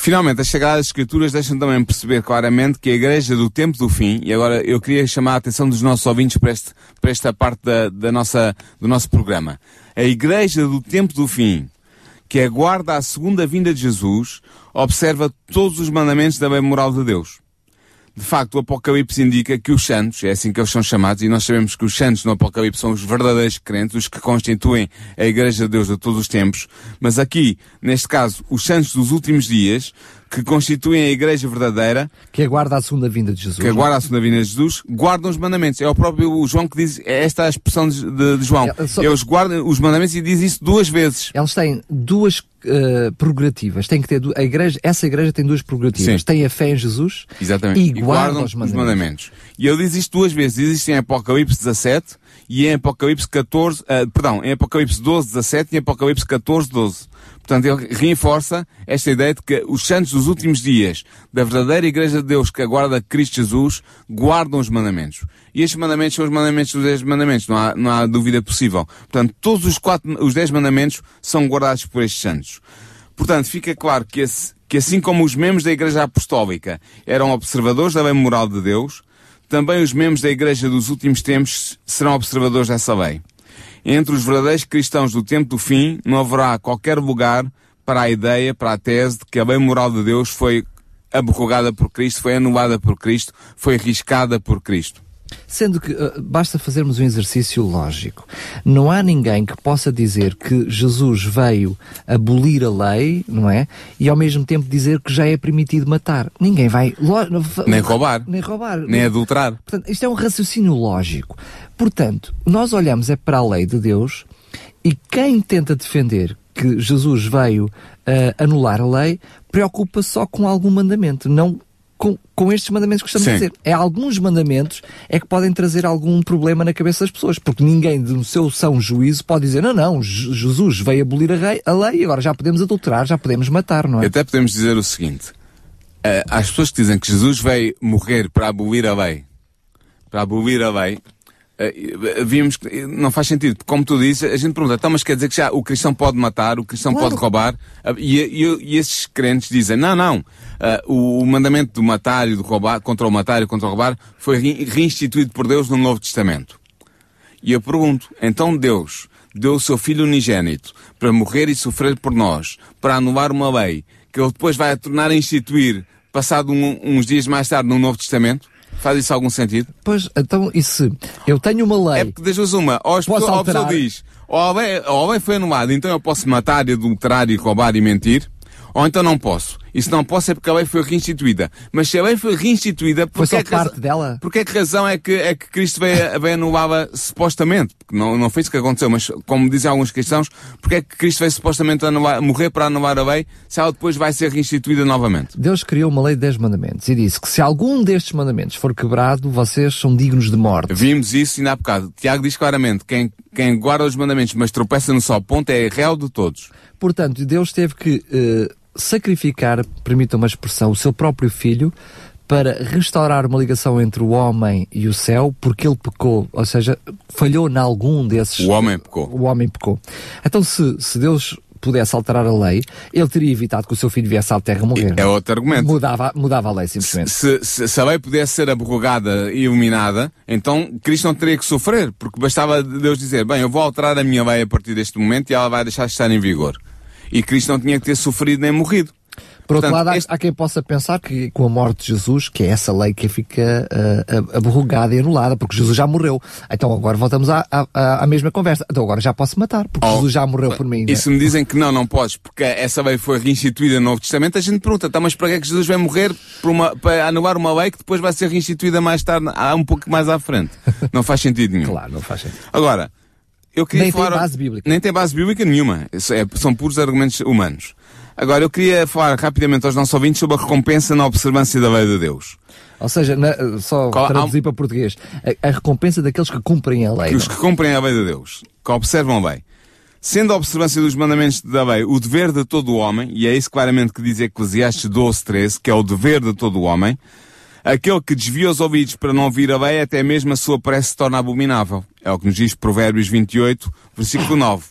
Finalmente, as Sagradas Escrituras deixam também perceber claramente que a Igreja do tempo do fim, e agora eu queria chamar a atenção dos nossos ouvintes para, este, para esta parte da, da nossa, do nosso programa. A Igreja do tempo do fim, que aguarda a segunda vinda de Jesus, observa todos os mandamentos da lei moral de Deus. De facto, o Apocalipse indica que os santos, é assim que eles são chamados, e nós sabemos que os santos no Apocalipse são os verdadeiros crentes, os que constituem a Igreja de Deus de todos os tempos, mas aqui, neste caso, os santos dos últimos dias, que constituem a igreja verdadeira. Que aguarda a segunda vinda de Jesus. Que aguarda a segunda vinda de Jesus, guardam os mandamentos. É o próprio João que diz, é esta a expressão de, de, de João. É, só... Eles guardam os mandamentos e diz isso duas vezes. Eles têm duas uh, prerrogativas. Tem que ter, a igreja, essa igreja tem duas prerrogativas. Sim. Tem a fé em Jesus Exatamente. e, e guardam, os, mandamentos. os mandamentos. E ele diz isto duas vezes. Diz isto em Apocalipse 17 e em Apocalipse 14, uh, eh, perdão, em Apocalipse 12, 17 e em Apocalipse 14, 12. Portanto, ele reforça esta ideia de que os santos dos últimos dias da verdadeira Igreja de Deus que aguarda Cristo Jesus guardam os mandamentos. E estes mandamentos são os mandamentos dos dez mandamentos, não há, não há dúvida possível. Portanto, todos os quatro, os dez mandamentos são guardados por estes santos. Portanto, fica claro que, esse, que assim como os membros da Igreja Apostólica eram observadores da lei moral de Deus, também os membros da Igreja dos últimos tempos serão observadores dessa lei. Entre os verdadeiros cristãos do tempo do fim, não haverá qualquer lugar para a ideia, para a tese de que a lei moral de Deus foi abrogada por Cristo, foi anulada por Cristo, foi riscada por Cristo. Sendo que uh, basta fazermos um exercício lógico. Não há ninguém que possa dizer que Jesus veio abolir a lei, não é? E ao mesmo tempo dizer que já é permitido matar. Ninguém vai. Nem roubar. Nem roubar. Nem adulterar. Portanto, isto é um raciocínio lógico. Portanto, nós olhamos é para a lei de Deus e quem tenta defender que Jesus veio uh, anular a lei preocupa só com algum mandamento, não com, com estes mandamentos que estamos Sim. a dizer. É alguns mandamentos é que podem trazer algum problema na cabeça das pessoas, porque ninguém do seu são juízo pode dizer, não, não, Jesus veio abolir a, rei, a lei e agora já podemos adulterar, já podemos matar, não é? Até podemos dizer o seguinte, uh, às pessoas que dizem que Jesus veio morrer para abolir a lei, para abolir a lei, vimos que não faz sentido. Como tu dizes, a gente pergunta, então, mas quer dizer que já o cristão pode matar, o cristão claro. pode roubar? Uh, e, e, e, esses crentes dizem, não, não, uh, o, o, mandamento do matar e do roubar, contra o matar e contra o roubar, foi reinstituído por Deus no Novo Testamento. E eu pergunto, então Deus deu o seu Filho unigênito para morrer e sofrer por nós, para anular uma lei, que ele depois vai a tornar a instituir, passado um, uns dias mais tarde, no Novo Testamento? Faz isso algum sentido? Pois, então, e se eu tenho uma lei... É porque deixas uma, ou, ou a pessoa diz, ou lei, ou lei foi anulada, então eu posso matar, adulterar e roubar e mentir, ou então não posso. Isso não pode ser porque a lei foi reinstituída. Mas se a lei foi reinstituída, Foi porque só é que parte dela? Porque é que razão é que, é que Cristo veio, veio anulá-la supostamente? Porque não, não foi isso que aconteceu, mas como dizem alguns cristãos, porque é que Cristo veio supostamente anular, morrer para anular a lei se ela depois vai ser reinstituída novamente? Deus criou uma lei de 10 mandamentos e disse que se algum destes mandamentos for quebrado, vocês são dignos de morte. Vimos isso ainda há bocado. Tiago diz claramente, quem, quem guarda os mandamentos mas tropeça no só ponto é réu de todos. Portanto, Deus teve que eh, sacrificar, permita uma expressão, o seu próprio filho para restaurar uma ligação entre o homem e o céu, porque ele pecou, ou seja, falhou em algum desses. O homem pecou. O homem pecou. Então, se, se Deus pudesse alterar a lei, ele teria evitado que o seu filho viesse à terra morrer. É outro argumento. Mudava, mudava a lei, simplesmente. Se, se, se a lei pudesse ser abrogada e eliminada, então Cristo não teria que sofrer, porque bastava Deus dizer, bem, eu vou alterar a minha lei a partir deste momento e ela vai deixar de estar em vigor. E Cristo não tinha que ter sofrido nem morrido. Por outro Portanto, lado, há, este- há quem possa pensar que com a morte de Jesus, que é essa lei que fica uh, abrogada e anulada, porque Jesus já morreu. Então agora voltamos à, à, à mesma conversa. Então agora já posso matar, porque Oh, Jesus já morreu por mim. E se me dizem que não, não podes, porque essa lei foi reinstituída no Novo Testamento, a gente pergunta, tá, mas para que é que Jesus vai morrer uma, para anular uma lei que depois vai ser reinstituída mais tarde, um pouco mais à frente? Não faz sentido nenhum. Claro, não faz sentido. Agora, eu queria Nem tem falar... base bíblica. Nem tem base bíblica nenhuma. É- são puros argumentos humanos. Agora, eu queria falar rapidamente aos nossos ouvintes sobre a recompensa na observância da lei de Deus. Ou seja, na- só Qual- traduzir para português, a, a recompensa daqueles que cumprem a lei. Que os que cumprem a lei de Deus, que observam bem. Sendo a observância dos mandamentos da lei o dever de todo o homem, e é isso claramente que diz Eclesiastes 12, 13, que é o dever de todo o homem, aquele que desvia os ouvidos para não ouvir a lei, até mesmo a sua prece se torna abominável. É o que nos diz Provérbios 28, versículo 9.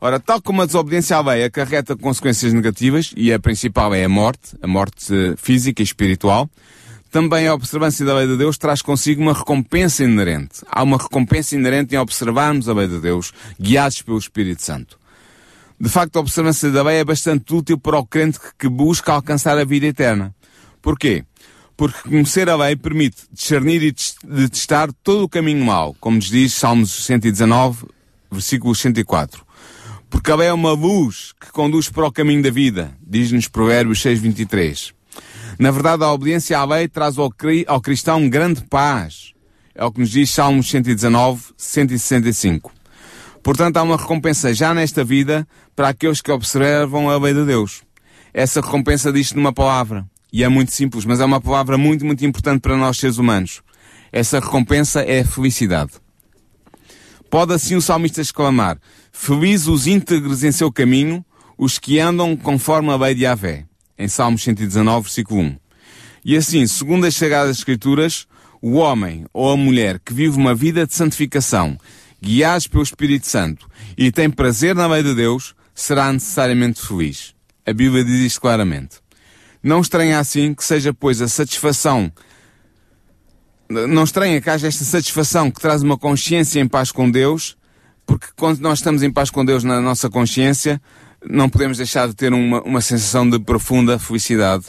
Ora, tal como a desobediência à lei acarreta consequências negativas, e a principal é a morte, a morte eh, física e espiritual, também a observância da lei de Deus traz consigo uma recompensa inerente. Há uma recompensa inerente em observarmos a lei de Deus, guiados pelo Espírito Santo. De facto, a observância da lei é bastante útil para o crente que- que busca alcançar a vida eterna. Porquê? Porque conhecer a lei permite discernir e tes- detestar todo o caminho mau, como nos diz Salmos 119, versículo 104. Porque a lei é uma luz que conduz para o caminho da vida, diz-nos Provérbios 6.23. Na verdade, a obediência à lei traz ao, cri- ao cristão grande paz. É o que nos diz Salmos 119, 165. Portanto, há uma recompensa já nesta vida para aqueles que observam a lei de Deus. Essa recompensa diz numa palavra. E é muito simples, mas é uma palavra muito, muito importante para nós seres humanos. Essa recompensa é a felicidade. Pode assim o salmista exclamar, Felizes os íntegros em seu caminho, os que andam conforme a lei de Yahvé. Em Salmos 119, versículo 1. E assim, segundo as Sagradas Escrituras, o homem ou a mulher que vive uma vida de santificação, guiados pelo Espírito Santo e tem prazer na lei de Deus, será necessariamente feliz. A Bíblia diz isto claramente. Não estranha assim que seja, pois, a satisfação não estranha que haja esta satisfação que traz uma consciência em paz com Deus, porque quando nós estamos em paz com Deus na nossa consciência, não podemos deixar de ter uma, uma sensação de profunda felicidade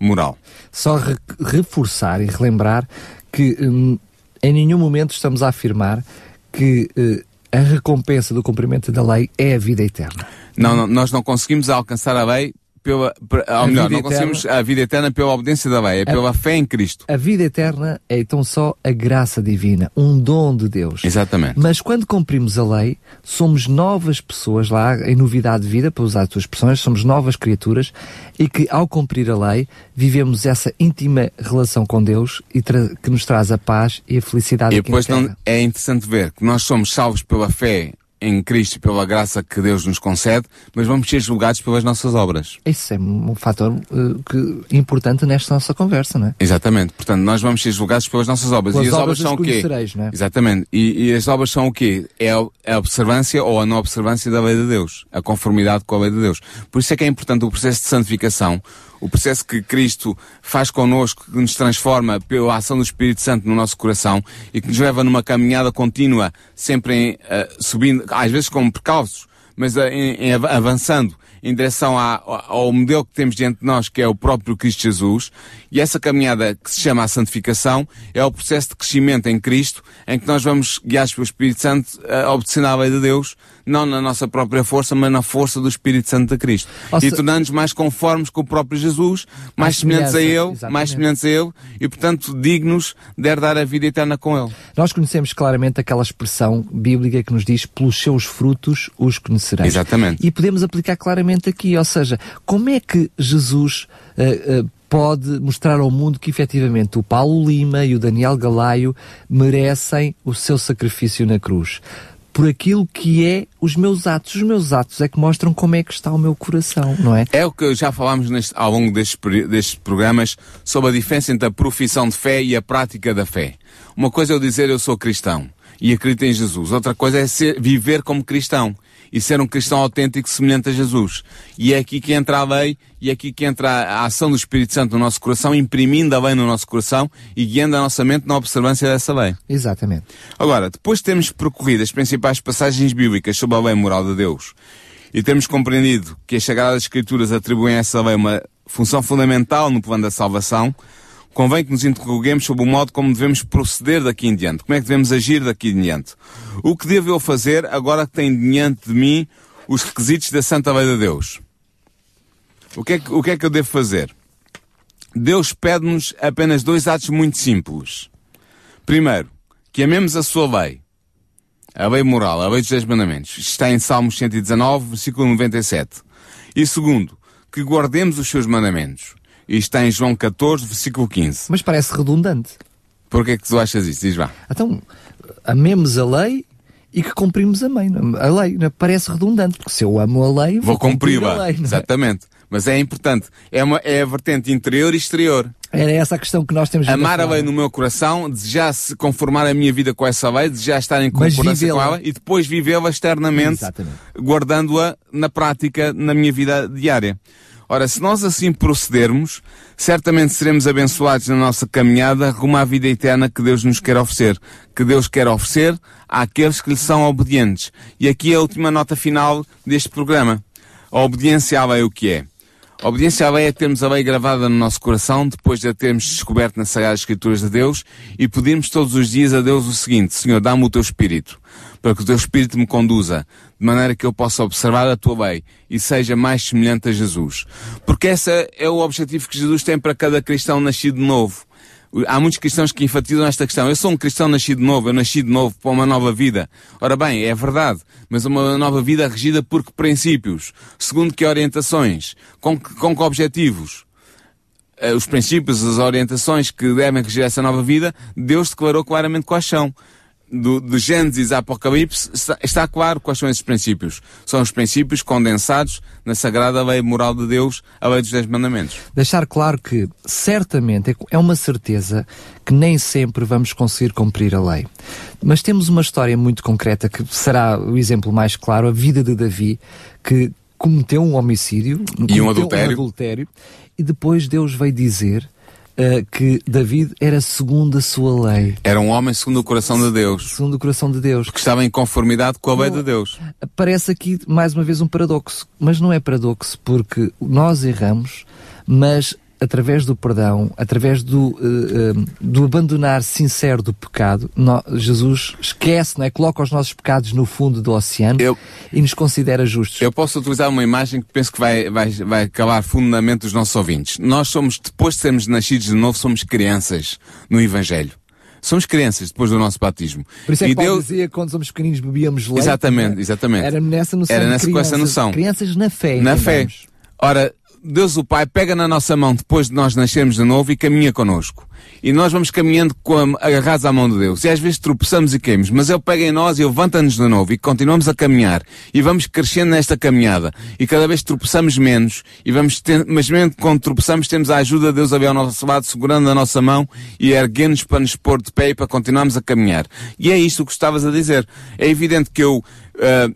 moral. Só re- reforçar e relembrar que hum, em nenhum momento estamos a afirmar que eh, a recompensa do cumprimento da lei é a vida eterna. Não, não, nós não conseguimos alcançar a lei pela, per- ou A melhor, vida não conseguimos a vida eterna pela obediência da lei, é pela fé em Cristo. A vida eterna é então só a graça divina, um dom de Deus. Exatamente. Mas quando cumprimos a lei, somos novas pessoas lá, em novidade de vida, para usar as tuas expressões, somos novas criaturas e que ao cumprir a lei, vivemos essa íntima relação com Deus e que nos traz a paz e a felicidade E depois não, é interessante ver que nós somos salvos pela fé em Cristo e pela graça que Deus nos concede, mas vamos ser julgados pelas nossas obras. Isso é um fator eh, que, importante nesta nossa conversa, não é? Exatamente. Portanto, nós vamos ser julgados pelas nossas obras. Pelas e as obras obras são o quê? não é? Exatamente. E, e as obras são o quê? É a observância ou a não observância da lei de Deus. A conformidade com a lei de Deus. Por isso é que é importante o processo de santificação, o processo que Cristo faz connosco, que nos transforma pela ação do Espírito Santo no nosso coração e que nos leva numa caminhada contínua, sempre em, eh, subindo, às vezes como percalços, mas eh, em, em av- avançando em direção à, ao modelo que temos diante de nós, que é o próprio Cristo Jesus, e essa caminhada que se chama a santificação é o processo de crescimento em Cristo, em que nós vamos, guiados pelo Espírito Santo, a obedecer à lei de Deus, não na nossa própria força, mas na força do Espírito Santo de Cristo. Ou e se- tornando-nos mais conformes com o próprio Jesus, mais semelhantes a Ele, exatamente. mais semelhantes a Ele, e portanto dignos de herdar a vida eterna com Ele. Nós conhecemos claramente aquela expressão bíblica que nos diz pelos seus frutos os conhecereis. Exatamente. E podemos aplicar claramente aqui, ou seja, como é que Jesus eh, eh, pode mostrar ao mundo que efetivamente o Paulo Lima e o Daniel Galaio merecem o seu sacrifício na cruz? Por aquilo que é os meus atos. Os meus atos é que mostram como é que está o meu coração, não é? É o que já falámos neste- ao longo destes, destes programas sobre a diferença entre a profissão de fé e a prática da fé. Uma coisa é eu dizer eu sou cristão e acredito em Jesus. Outra coisa é ser- viver como cristão e ser um cristão autêntico semelhante a Jesus. E é aqui que entra a lei e é aqui que entra a ação do Espírito Santo no nosso coração, imprimindo a lei no nosso coração e guiando a nossa mente na observância dessa lei. Exatamente. Agora, depois de termos percorrido as principais passagens bíblicas sobre a lei moral de Deus e termos compreendido que as Sagradas Escrituras atribuem a essa lei uma função fundamental no plano da salvação, convém que nos interroguemos sobre o modo como devemos proceder daqui em diante. Como é que devemos agir daqui em diante? O que devo eu fazer agora que tenho diante de mim os requisitos da Santa Lei de Deus? O que é que, o que, é que eu devo fazer? Deus pede-nos apenas dois atos muito simples. Primeiro, que amemos a sua lei. A lei moral, a lei dos dez mandamentos. Isto Está em Salmos 119, versículo 97. E segundo, que guardemos os seus mandamentos. Isto Está em João 14, versículo 15. Mas parece redundante. Porquê é que tu achas isso? Diz lá. Então, amemos a lei e que cumprimos a lei. não é? A lei não é? parece redundante, porque se eu amo a lei, vou, Vou cumprir a cumpri-la. é? Exatamente. Mas é importante. É, uma, é a vertente interior e exterior. Era essa a questão que nós temos Amar a lei no meu coração, desejar se conformar a minha vida com essa lei, desejar estar em concordância com ela e depois vivê-la externamente, guardando-a na prática, na minha vida diária. Ora, se nós assim procedermos, certamente seremos abençoados na nossa caminhada rumo à vida eterna que Deus nos quer oferecer. Que Deus quer oferecer àqueles que lhe são obedientes. E aqui é a última nota final deste programa. A obediência à lei o que é? A obediência à lei é termos a lei gravada no nosso coração, depois de a termos descoberto nas Sagradas Escrituras de Deus, e pedirmos todos os dias a Deus o seguinte, Senhor, dá-me o teu Espírito, para que o teu Espírito me conduza, de maneira que eu possa observar a tua lei e seja mais semelhante a Jesus. Porque esse é o objetivo que Jesus tem para cada cristão nascido de novo. Há muitos cristãos que enfatizam esta questão. Eu sou um cristão nascido de novo, eu nasci de novo para uma nova vida. Ora bem, é verdade, mas uma nova vida regida por que princípios? Segundo que orientações? Com que, com que objetivos? Eh, Os princípios, as orientações que devem regir essa nova vida, Deus declarou claramente quais são. Do, de Gênesis a Apocalipse está, está claro quais são esses princípios. São os princípios condensados na sagrada lei moral de Deus, a lei dos Dez Mandamentos. Deixar claro que, certamente, é- uma certeza que nem sempre vamos conseguir cumprir a lei. Mas temos uma história muito concreta que será o exemplo mais claro, a vida de Davi, que cometeu um homicídio E um adultério. adultério, e depois Deus veio dizer eh, que David era segundo a sua lei, Era um homem segundo o coração de Deus, segundo o coração de Deus. que estava em conformidade com a lei de Deus. Parece aqui mais uma vez um paradoxo, mas não é paradoxo porque nós erramos, mas através do perdão, através do, eh, do abandonar sincero do pecado, Jesus esquece, não é? coloca os nossos pecados no fundo do oceano Eu- e nos considera justos. Eu posso utilizar uma imagem que penso que vai, vai, vai calar fundamente os nossos ouvintes. Nós somos, depois de sermos nascidos de novo, somos crianças no Evangelho. Somos crianças depois do nosso batismo. Por isso é que e Paulo Deus, dizia que quando somos pequeninos bebíamos leite. Exatamente, é? exatamente. Era nessa noção Era nessa- com essa crianças. noção. Crianças na fé. na fé. entendamos. Ora, Deus o Pai pega na nossa mão depois de nós nascermos de novo e caminha connosco. E nós vamos caminhando com a, agarrados à mão de Deus. E às vezes tropeçamos e caímos, mas Ele pega em nós e levanta-nos de novo e continuamos a caminhar. E vamos crescendo nesta caminhada. E cada vez tropeçamos menos. E vamos ter, mas mesmo quando tropeçamos temos a ajuda de Deus a ver ao nosso lado, segurando a nossa mão e erguendo-nos para nos pôr de pé e para continuarmos a caminhar. E é isto que estavas a dizer. É evidente que eu, ah,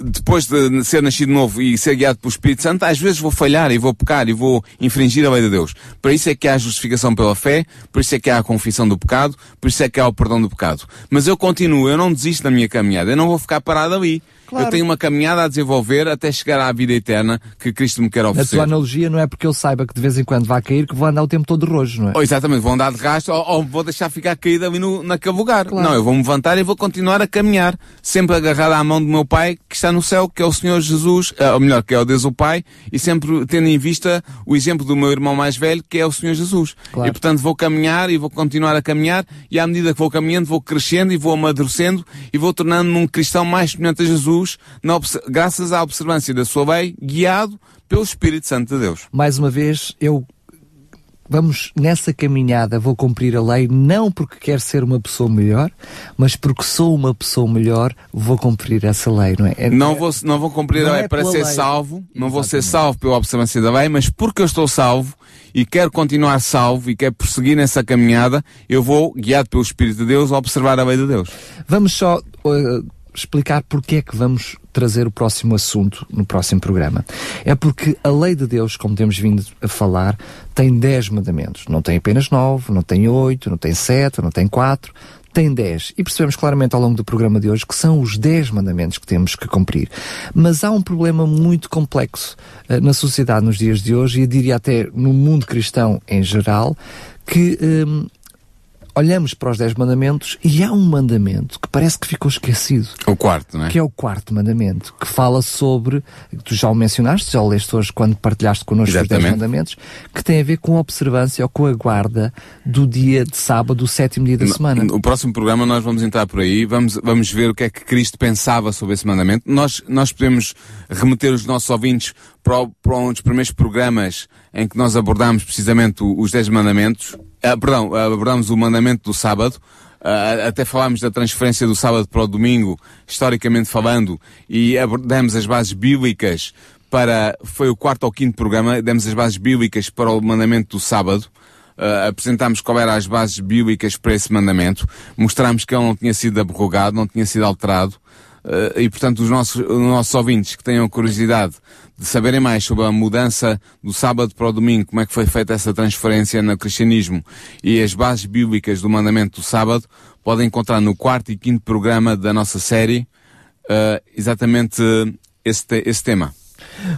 depois de ser nascido novo e ser guiado pelo Espírito Santo, às vezes vou falhar e vou pecar e vou infringir a lei de Deus. Por isso é que há a justificação pela fé, por isso é que há a confissão do pecado, por isso é que há o perdão do pecado. Mas eu continuo, eu não desisto da minha caminhada, eu não vou ficar parado ali. Claro. Eu tenho uma caminhada a desenvolver até chegar à vida eterna que Cristo me quer A oferecer. tua analogia não é porque eu saiba que de vez em quando vai cair que vou andar o tempo todo de rojo, não é? Ou exatamente, vou andar de rastro ou, ou vou deixar ficar caído ali no, naquele lugar. Claro. Não, eu vou me levantar e vou continuar a caminhar, sempre agarrado à mão do meu Pai que está no céu, que é o Senhor Jesus, eh, ou melhor, que é o Deus o Pai, e sempre tendo em vista o exemplo do meu irmão mais velho, que é o Senhor Jesus. Claro. E portanto vou caminhar e vou continuar a caminhar, e à medida que vou caminhando, vou crescendo e vou amadurecendo e vou tornando-me um cristão mais semelhante a Jesus, na graças à observância da sua lei, guiado pelo Espírito Santo de Deus. Mais uma vez, eu vamos nessa caminhada, vou cumprir a lei não porque quero ser uma pessoa melhor, mas porque sou uma pessoa melhor, vou cumprir essa lei, não é? É- Não vou, não vou cumprir Não a lei é para ser lei. salvo, não vou ser Exatamente. salvo pela observância da lei, mas porque eu estou salvo e quero continuar salvo e quero prosseguir nessa caminhada, eu vou, guiado pelo Espírito de Deus, observar a lei de Deus. Vamos só uh, explicar porque é que vamos trazer o próximo assunto no próximo programa. É porque a lei de Deus, como temos vindo a falar, tem 10 mandamentos. Não tem apenas 9, não tem 8, não tem 7, não tem 4, tem 10. E percebemos claramente ao longo do programa de hoje que são os 10 mandamentos que temos que cumprir. Mas há um problema muito complexo eh, na sociedade nos dias de hoje e diria até no mundo cristão em geral, que hum, olhamos para os 10 mandamentos e há um mandamento que parece que ficou esquecido, O quarto, não é? que é o quarto mandamento, que fala sobre, tu já o mencionaste, já o leste hoje quando partilhaste connosco os 10 Exatamente. mandamentos, que tem a ver com a observância ou com a guarda do dia de sábado, do sétimo dia da semana. No próximo programa nós vamos entrar por aí, vamos, vamos ver o que é que Cristo pensava sobre esse mandamento. Nós, nós podemos remeter os nossos ouvintes para, o- para um dos primeiros programas em que nós abordámos precisamente os 10 mandamentos, ah, perdão, abordámos o mandamento do sábado, ah, até falámos da transferência do sábado para o domingo, historicamente falando, e abordamos as bases bíblicas para, foi o quarto ou quinto programa, demos as bases bíblicas para o mandamento do sábado, Uh, apresentámos qual eram as bases bíblicas para esse mandamento, mostrámos que ele não tinha sido abrogado, não tinha sido alterado, uh, e portanto os nossos, os nossos ouvintes que tenham curiosidade de saberem mais sobre a mudança do sábado para o domingo, como é que foi feita essa transferência no cristianismo e as bases bíblicas do mandamento do sábado, podem encontrar no quarto e quinto programa da nossa série uh, exatamente esse, te- esse tema.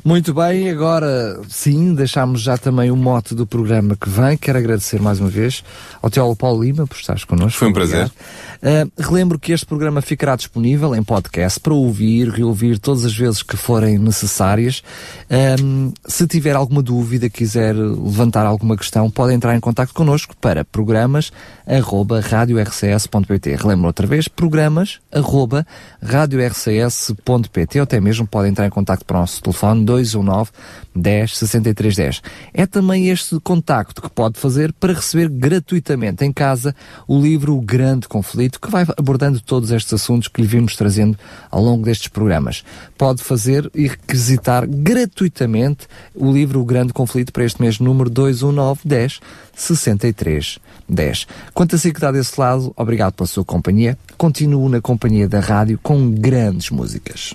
Muito bem, agora sim, deixámos já também o mote do programa que vem. Quero agradecer mais uma vez ao Teólogo Paulo Lima por estares connosco. Foi um Obrigado. Uh, relembro que este programa ficará disponível em podcast para ouvir, reouvir todas as vezes que forem necessárias. Um, se tiver alguma dúvida, quiser levantar alguma questão, pode entrar em contato connosco para programas arroba radiorcs.pt. Relembro outra vez, programas arroba radiorcs.pt ou até mesmo pode entrar em contato para o nosso telefone 219 10 63 10. É também este contacto que pode fazer para receber gratuitamente em casa o livro O Grande Conflito, que vai abordando todos estes assuntos que lhe vimos trazendo ao longo destes programas. Pode fazer e requisitar gratuitamente o livro O Grande Conflito para este mês número 219 10 63 10. Quanto a si que está desse lado, obrigado pela sua companhia. Continuo na companhia da rádio com grandes músicas.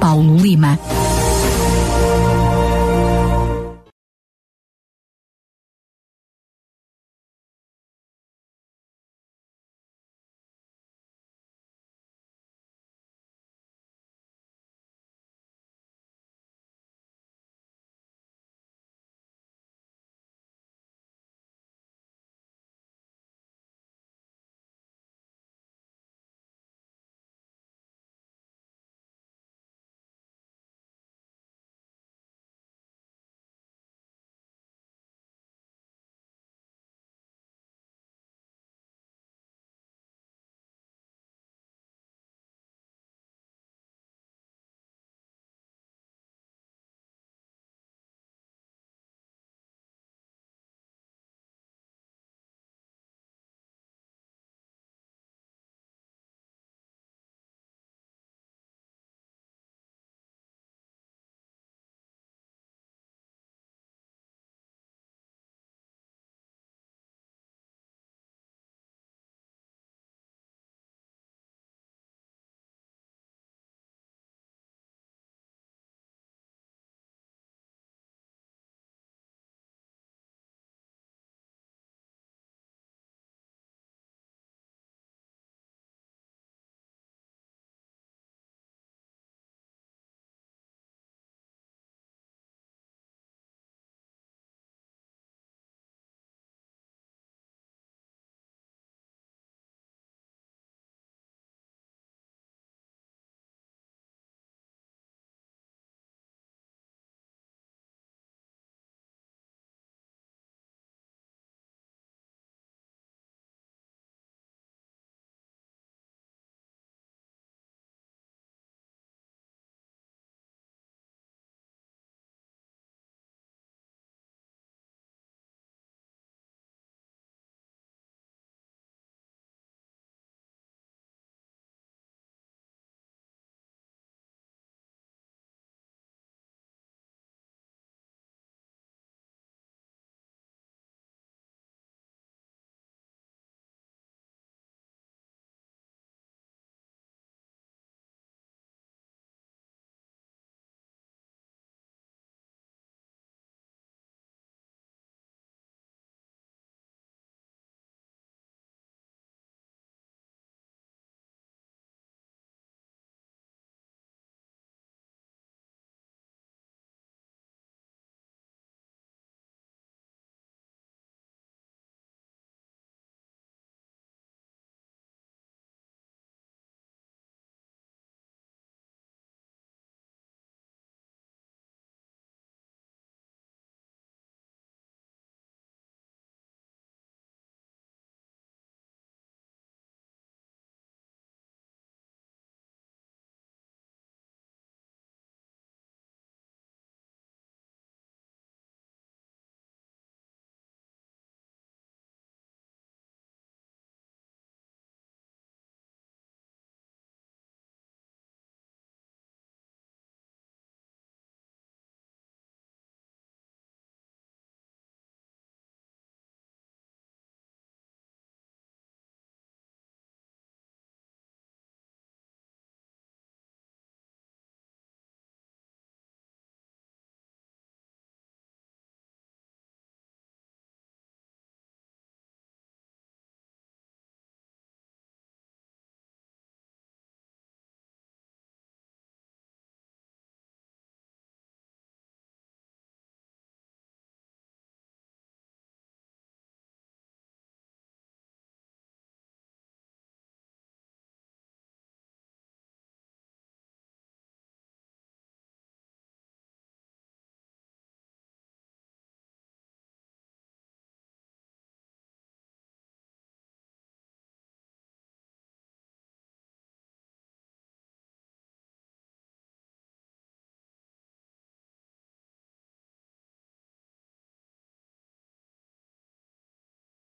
宝奴丽曼。